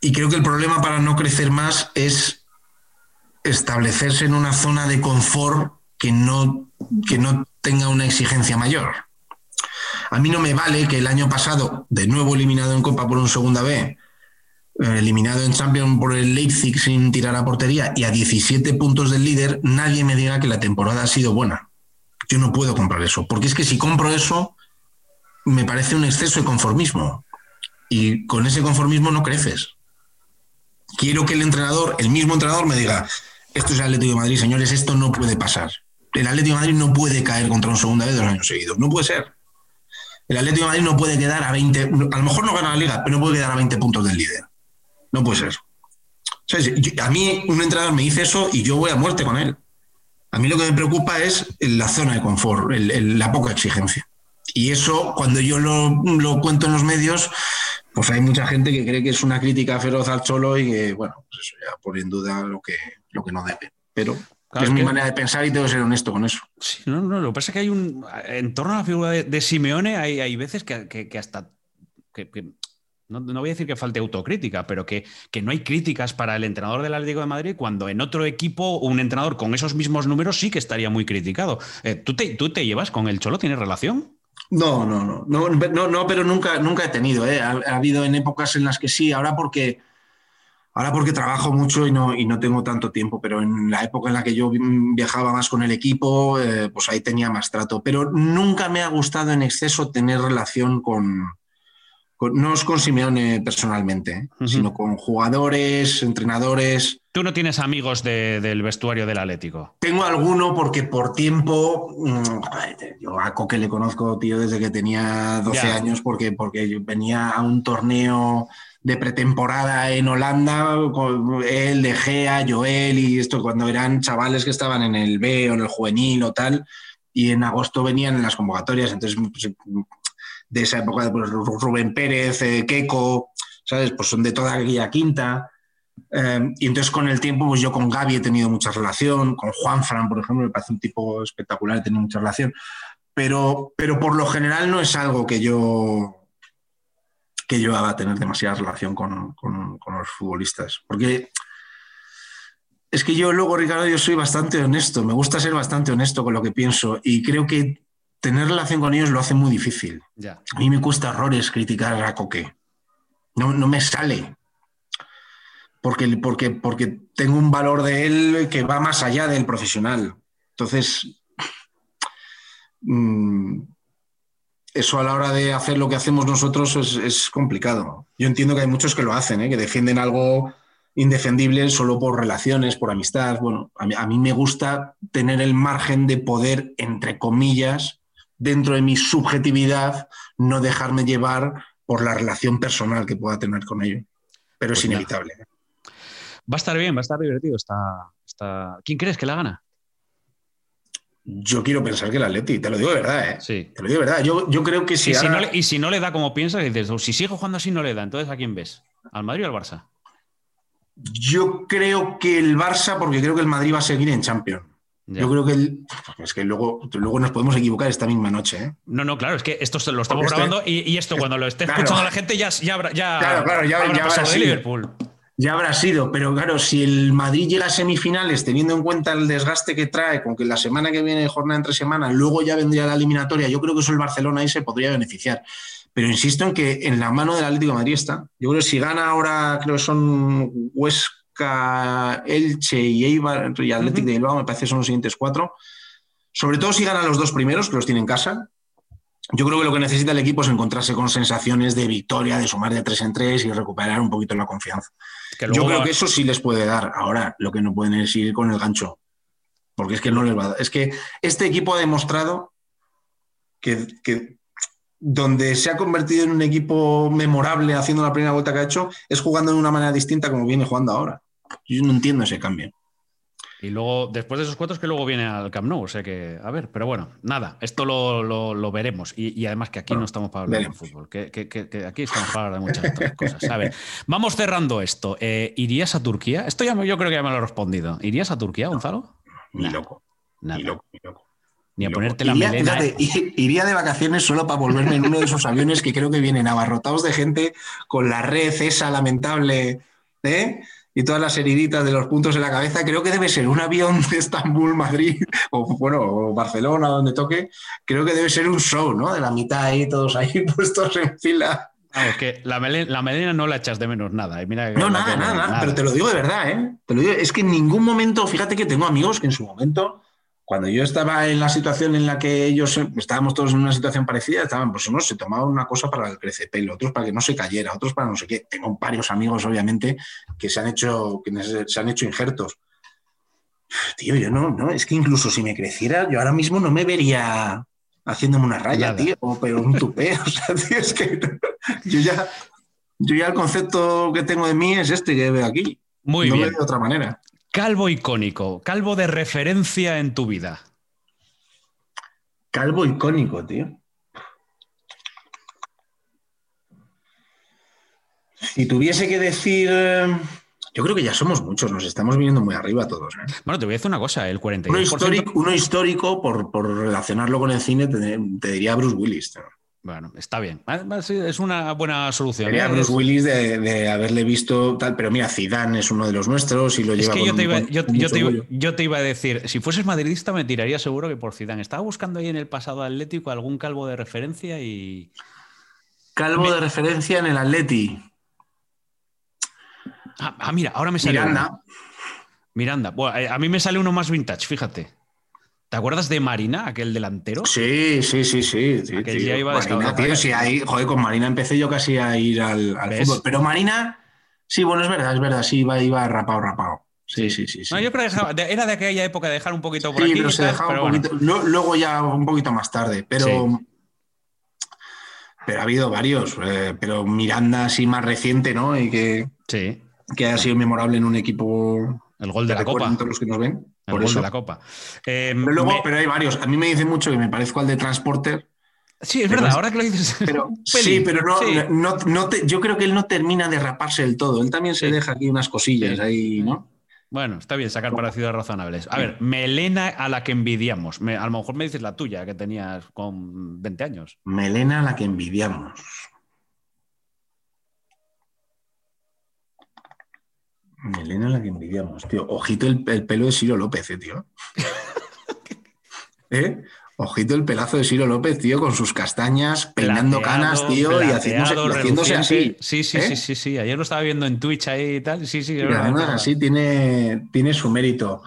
Y creo que el problema para no crecer más es establecerse en una zona de confort que no, que no tenga una exigencia mayor. A mí no me vale que el año pasado, de nuevo eliminado en Copa por un segunda B, eh, eliminado en Champions por el Leipzig sin tirar a portería y a 17 puntos del líder, nadie me diga que la temporada ha sido buena. Yo no puedo comprar eso, porque es que si compro eso, me parece un exceso de conformismo. Y con ese conformismo no creces. Quiero que el entrenador, el mismo entrenador, me diga, esto es el Atlético de Madrid, señores, esto no puede pasar. El Atlético de Madrid no puede caer contra un segunda vez dos años seguidos. No puede ser. El Atlético de Madrid no puede quedar a 20, a lo mejor no gana la liga, pero no puede quedar a 20 puntos del líder. No puede ser. a mí un entrenador me dice eso y yo voy a muerte con él. A mí lo que me preocupa es la zona de confort, la poca exigencia. Y eso, cuando yo lo, cuento en los medios, pues hay mucha gente que cree que es una crítica feroz al Cholo y que, bueno, pues eso ya pone en duda lo que, lo que no debe. Pero es mi manera de pensar y tengo que ser honesto con eso. Sí, no, no, lo que pasa es que hay un. En torno a la figura de, Simeone, hay, hay veces que, hasta. que, no, voy a decir que falte autocrítica, pero que, que, no hay críticas para el entrenador del Atlético de Madrid cuando en otro equipo un entrenador con esos mismos números sí que estaría muy criticado. Eh, ¿tú, te, ¿Tú te llevas con el Cholo? ¿Tienes relación? No, no, no, no, no, pero nunca, nunca he tenido. ¿eh? Ha, habido en épocas en las que sí, ahora porque, ahora porque trabajo mucho y no, y no tengo tanto tiempo, pero en la época en la que yo viajaba más con el equipo, eh, pues ahí tenía más trato. Pero nunca me ha gustado en exceso tener relación con, no es con Simeone personalmente, ¿eh? sino con jugadores, entrenadores. ¿Tú no tienes amigos del vestuario del Atlético? Tengo alguno porque por tiempo, mm, yo a Coque le conozco, tío, desde que tenía 12 años, porque, porque venía a un torneo de pretemporada en Holanda, con él, De Gea, Joel y esto, cuando eran chavales que estaban en el B o en el juvenil o tal, y en agosto venían en las convocatorias, entonces pues, de esa época, pues, Rubén Pérez, eh, Keco, ¿sabes? Pues son de toda aquella quinta. Eh, y entonces con el tiempo, pues yo con Gaby he tenido mucha relación, con Juan Fran, por ejemplo, me parece un tipo espectacular, he tenido mucha relación. Pero, pero por lo general no es algo que yo que yo haga tener demasiada relación con, con, con los futbolistas. Porque es que yo luego, Ricardo, yo soy bastante honesto, me gusta ser bastante honesto con lo que pienso y creo que tener relación con ellos lo hace muy difícil. A mí me cuesta horrores criticar a Coque. No, no me sale. porque, porque, porque tengo un valor de él que va más allá del profesional. Entonces, mm, eso a la hora de hacer lo que hacemos nosotros es, complicado. Yo entiendo que hay muchos que lo hacen, ¿eh? que defienden algo indefendible solo por relaciones, por amistad. Bueno, a mí, me gusta tener el margen de poder, entre comillas, dentro de mi subjetividad, no dejarme llevar por la relación personal que pueda tener con ellos. Pero es pues inevitable. ¿eh? Va a estar bien, va a estar divertido. Está, está... ¿Quién crees que la gana? Yo quiero pensar que el Atleti, te lo digo de verdad, ¿eh? Sí. Te lo digo de verdad. Yo, yo creo que si. Y, si no le, y si no le da como piensas, dices, si sigue jugando así no le da, entonces ¿a quién ves? ¿Al Madrid o al Barça? Yo creo que el Barça, porque creo que el Madrid va a seguir en Champions. Yo creo que el, es que luego, luego nos podemos equivocar esta misma noche. ¿eh? No, no, claro, es que esto lo estamos grabando y, esto cuando lo esté escuchando la gente ya, ya, ya, claro, claro, ya, habrá de Liverpool ya habrá sido, pero claro, si el Madrid llega a semifinales teniendo en cuenta el desgaste que trae, con que la semana que viene jornada entre semanas, luego ya vendría la eliminatoria, yo creo que eso el Barcelona ahí se podría beneficiar. Pero insisto en que en la mano del Atlético de Madrid está. Yo creo que si gana ahora, creo que son Huesca, Elche y Eibar y Atlético de Bilbao, me parece que son los siguientes cuatro. Sobre todo si ganan los dos primeros, que los tiene en casa, yo creo que lo que necesita el equipo es encontrarse con sensaciones de victoria, de sumar de tres en tres y recuperar un poquito la confianza. Yo creo que eso sí les puede dar. Ahora, lo que no pueden es ir con el gancho, porque es que no les va a dar. Es que este equipo ha demostrado que, que donde se ha convertido en un equipo memorable haciendo la primera vuelta que ha hecho, es jugando de una manera distinta como viene jugando ahora. Yo no entiendo ese cambio. Y luego, después de esos cuatro, es que luego viene al Camp Nou. O sea que, a ver, pero bueno, nada, esto lo, veremos. Y, además que aquí no estamos para hablar de fútbol, que, aquí estamos para hablar de muchas otras cosas. A ver, vamos cerrando esto. Eh, ¿Irías a Turquía? Esto ya yo creo que ya me lo he respondido. ¿Irías a Turquía, Gonzalo? Ni loco. Ni loco, ni loco. Ni a ponerte la melena. iría de vacaciones solo para volverme en uno de esos aviones que creo que vienen abarrotados de gente con la red esa lamentable. ¿eh? Y todas las heriditas de los puntos en la cabeza, creo que debe ser un avión de Estambul, Madrid, o bueno, o Barcelona, donde toque, creo que debe ser un show, ¿no? De la mitad ahí, todos ahí puestos en fila. es que la melena, no la echas de menos nada. ¿eh? no, nada, nada, nada, pero te lo digo de verdad, ¿eh? Te lo digo, es que en ningún momento, fíjate que tengo amigos que en su momento cuando yo estaba en la situación en la que ellos estábamos todos en una situación parecida, estaban, pues unos se tomaban una cosa para el crecepelo, otros para que no se cayera, otros para no sé qué. Tengo varios amigos, obviamente, que se han hecho, que se han hecho injertos. Tío, yo no, no, es que incluso si me creciera, yo ahora mismo no me vería haciéndome una raya, tío, o pero un tupé. O sea, tío, es que yo ya, yo ya el concepto que tengo de mí es este que veo aquí. Muy no bien. de otra manera. Calvo icónico, calvo de referencia en tu vida. Calvo icónico, tío. Si tuviese que decir, yo creo que ya somos muchos, nos estamos viniendo muy arriba todos. ¿eh? Bueno, te voy a decir una cosa, el 42%... Uno histórico, uno histórico por, relacionarlo con el cine, te, diría Bruce Willis. Bueno, está bien. Ah, es una buena solución. Sería Bruce Willis de, haberle visto tal, pero mira, Zidane es uno de los nuestros y lo lleva. Es que yo, te iba, yo, te iba, a decir, si fueses madridista me tiraría seguro que por Zidane. Estaba buscando ahí en el pasado atlético algún calvo de referencia y. Calvo de referencia en el Atleti. Ah, ah mira, ahora me sale. Miranda. Miranda. Eh, a mí me sale uno más vintage, fíjate. ¿Te acuerdas de Marina, aquel delantero? Sí, sí, sí, sí. sí día iba Marina, tío, sí, ahí, joder, con Marina empecé yo casi a ir al, fútbol. Pero Marina, sí, bueno, es verdad, es verdad, sí, iba, iba rapado, rapado. Sí, sí, sí. No, yo creo que era de aquella época de dejar un poquito por sí, pero se dejaba un poquito. Luego ya un poquito más tarde, pero. Pero ha habido varios. Eh, pero Miranda, sí, más reciente, ¿no? Y que. Sí. Que ha sido memorable en un equipo. El gol de la Copa. Todos los que nos ven. Por eso. de la Copa. Em, pero luego, pero hay varios. A mí me dice mucho que me parezco al de Transporter. Sí, es verdad, ahora que lo dices. Pero, sí, pero no, no, yo creo que él no termina de raparse del todo. Él también se deja aquí unas cosillas ahí, ¿no? Bueno, está bien sacar parecidos razonables. A ver, melena a la que envidiamos. a lo mejor me dices la tuya, que tenías con 20 años. Melena a la que envidiamos. Melena la que envidiamos, tío. Ojito el, pelo de Ciro López, eh, tío. ¿Eh? Ojito el pelazo de Ciro López, tío, con sus castañas, peinando Plateado, canas, tío, y haciéndose, y haciéndose así. Sí, sí, ¿eh? sí, sí, sí. Ayer lo estaba viendo en Twitch ahí y tal. Sí, sí. además así tiene, tiene su mérito.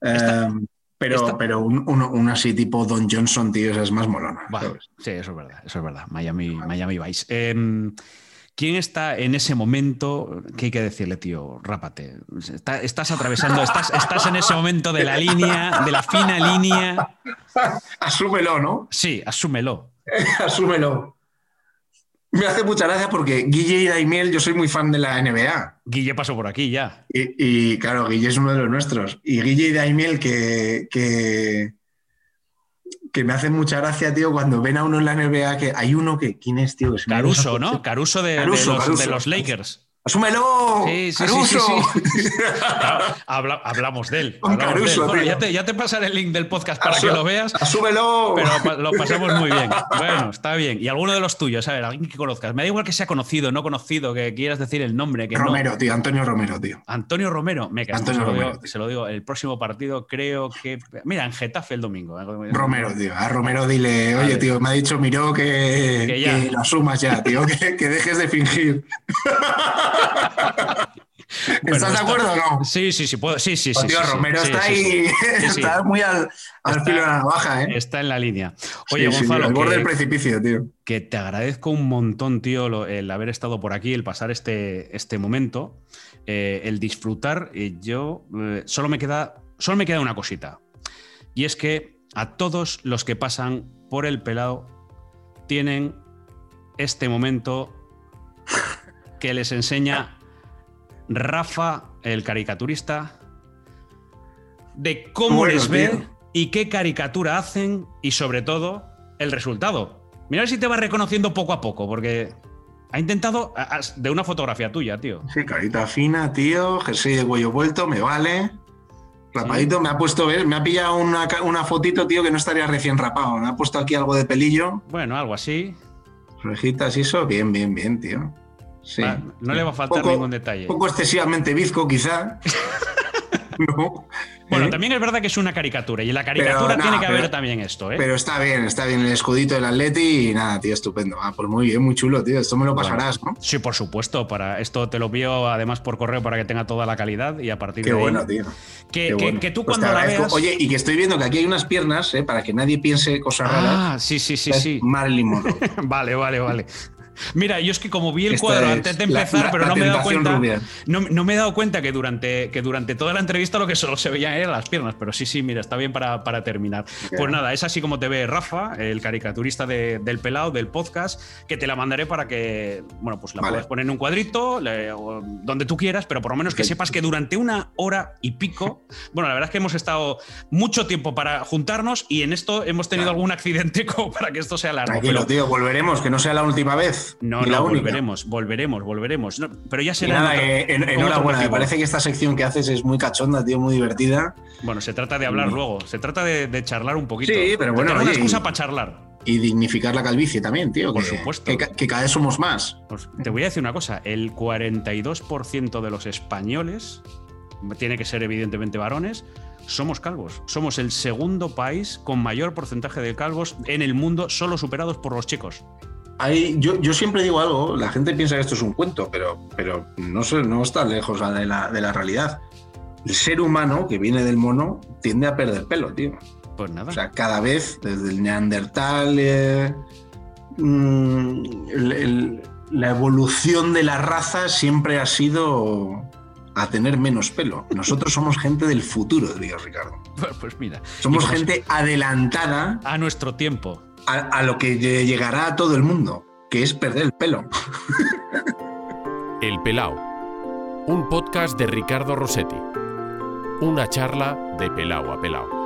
Esta- Eh, pero esta- pero un, un- un así tipo Don Johnson, tío, esa es más molona. Sí, eso es verdad, eso es verdad. Miami, Miami Vice. Em, ¿Quién está en ese momento? ¿Qué hay que decirle, tío? Rápate. Está- estás atravesando, estás, estás en ese momento de la línea, de la fina línea. Asúmelo, ¿no? Sí, asúmelo. Asúmelo. Me hace mucha gracia porque Guille y Daimiel, yo soy muy fan de la NBA. Guille pasó por aquí ya. Y, y, claro, Guille es uno de los nuestros. Y Guille y Daimiel, que, que, que me hacen mucha gracia, tío, cuando ven a uno en la NBA, que hay uno que. ¿Quién es, tío? Ido Caruso, ¿no? Caruso de, de Caruso, los, Caruso. de los Lakers. ¡Asúmelo! Sí, sí, sí, ¡Caruso! sí, habla- hablamos de él. Con hablamos de él. Caruso, Bueno, ya, te, ya te pasaré el link del podcast para Asú- que lo veas. ¡Asúmelo! Pero lo pasamos muy bien. Bueno, está bien. Y alguno de los tuyos, a ver, alguien que conozcas. Me da igual que sea conocido, no conocido, que quieras decir el nombre. Que no. Romero, tío, Antonio Romero, tío. Antonio Romero. Me cago, Antonio se, lo Romero, digo, tío. se lo digo. El próximo partido creo que. Mira, en Getafe el domingo. ¿eh? Romero, tío. A Romero dile, oye, Vale. tío, me ha dicho Miró que, Que ya. que lo asumas ya, tío, que, que dejes de fingir. Bueno, ¿Estás de está- acuerdo o no? Sí, sí, sí, puedo. Sí, sí, Oh, sí. tío, sí. Romero Sí, está sí, ahí, está muy al, al Está- filo de la navaja, ¿eh? Está en la línea. Oye, Gonzalo, al borde que- del precipicio, tío. que te agradezco un montón, tío, lo- el haber estado por aquí, el pasar este, este momento, eh, el disfrutar. eh, yo eh, solo me queda, solo me queda una cosita. Y es que a todos los que pasan por el pelado tienen este momento que les enseña Rafa, el caricaturista, de cómo Bueno, les ve tío. y qué caricatura hacen y sobre todo el resultado. Mira si te vas reconociendo poco a poco, porque ha intentado de una fotografía tuya, tío. Sí, carita fina, tío, jersey de cuello vuelto, me vale. Rapadito, me ha puesto. Me ha pillado una, una fotito, tío, que no estaría recién rapado. Me ha puesto aquí algo de pelillo, Bueno, algo así. orejitas y eso. Bien, bien, bien, tío. Sí. Va, no le va a faltar Poco- ningún detalle. Un poco excesivamente bizco, quizá. no. Bueno, ¿Eh? también es verdad que es una caricatura y en la caricatura Pero, tiene que pero- haber también esto, ¿eh? Pero está bien, está bien el escudito del Atleti y nada, tío, estupendo. Ah, pues muy bien, muy chulo, tío. Esto me lo Bueno, pasarás, ¿no? Sí, por supuesto. Para esto te lo envío además por correo para que tenga toda la calidad y a partir Qué de ahí- bueno, tío. Que, Qué que- bueno. que tú Pues cuando la veas. Oye, y que estoy viendo que aquí hay unas piernas, ¿eh? para que nadie piense cosas raras. ah, sí, sí, sí, sí. Marilyn Monroe. Vale, vale, vale. Mira, yo es que como vi el Esta cuadro es antes de empezar, la- pero no me he dado cuenta. No, no me he dado cuenta que durante, que durante toda la entrevista lo que solo se veían eran las piernas. Pero sí, sí, mira, está bien para, para terminar. Pues nada, es así como te ve Rafa, el caricaturista de- del pelado, del podcast, que te la mandaré para que, bueno, pues la Vale. puedas poner en un cuadrito, le- o donde tú quieras, pero por lo menos que sepas que durante una hora y pico, bueno, la verdad es que hemos estado mucho tiempo para juntarnos y en esto hemos tenido Claro. algún accidente como para que esto sea largo. Tranquilo, pero- tío, volveremos, que no sea la última vez. No, no, volveremos, volveremos, volveremos. No, pero ya será. nada, otro- eh, en- enhorabuena. Me parece que esta sección que haces es muy cachonda, tío, muy divertida. Bueno, se trata de hablar Mm. luego, se trata de, de charlar un poquito. Sí, pero bueno, tener una oye, excusa y- para charlar. Y dignificar la calvicie también, tío. Por que- supuesto. Que cada vez somos más. Pues te voy a decir una cosa: el 42% de los españoles, tiene que ser evidentemente varones, somos calvos. Somos el segundo país con mayor porcentaje de calvos en el mundo, solo superados por los chicos. Hay- yo, yo siempre digo algo, la gente piensa que esto es un cuento, pero, pero no, sé, no está lejos de la, de la realidad. El ser humano que viene del mono tiende a perder pelo, tío. Pues nada. O sea, cada vez, desde el neandertal, eh, mm, el- el- la evolución de la raza siempre ha sido a tener menos pelo. Nosotros somos gente del futuro, diría Ricardo. Pues, pues mira. Somos como- gente adelantada A nuestro tiempo. A, lo que lle- llegará a todo el mundo, que es perder el pelo. El Pelao, un podcast de Ricardo Rossetti. Una charla de pelao a pelao.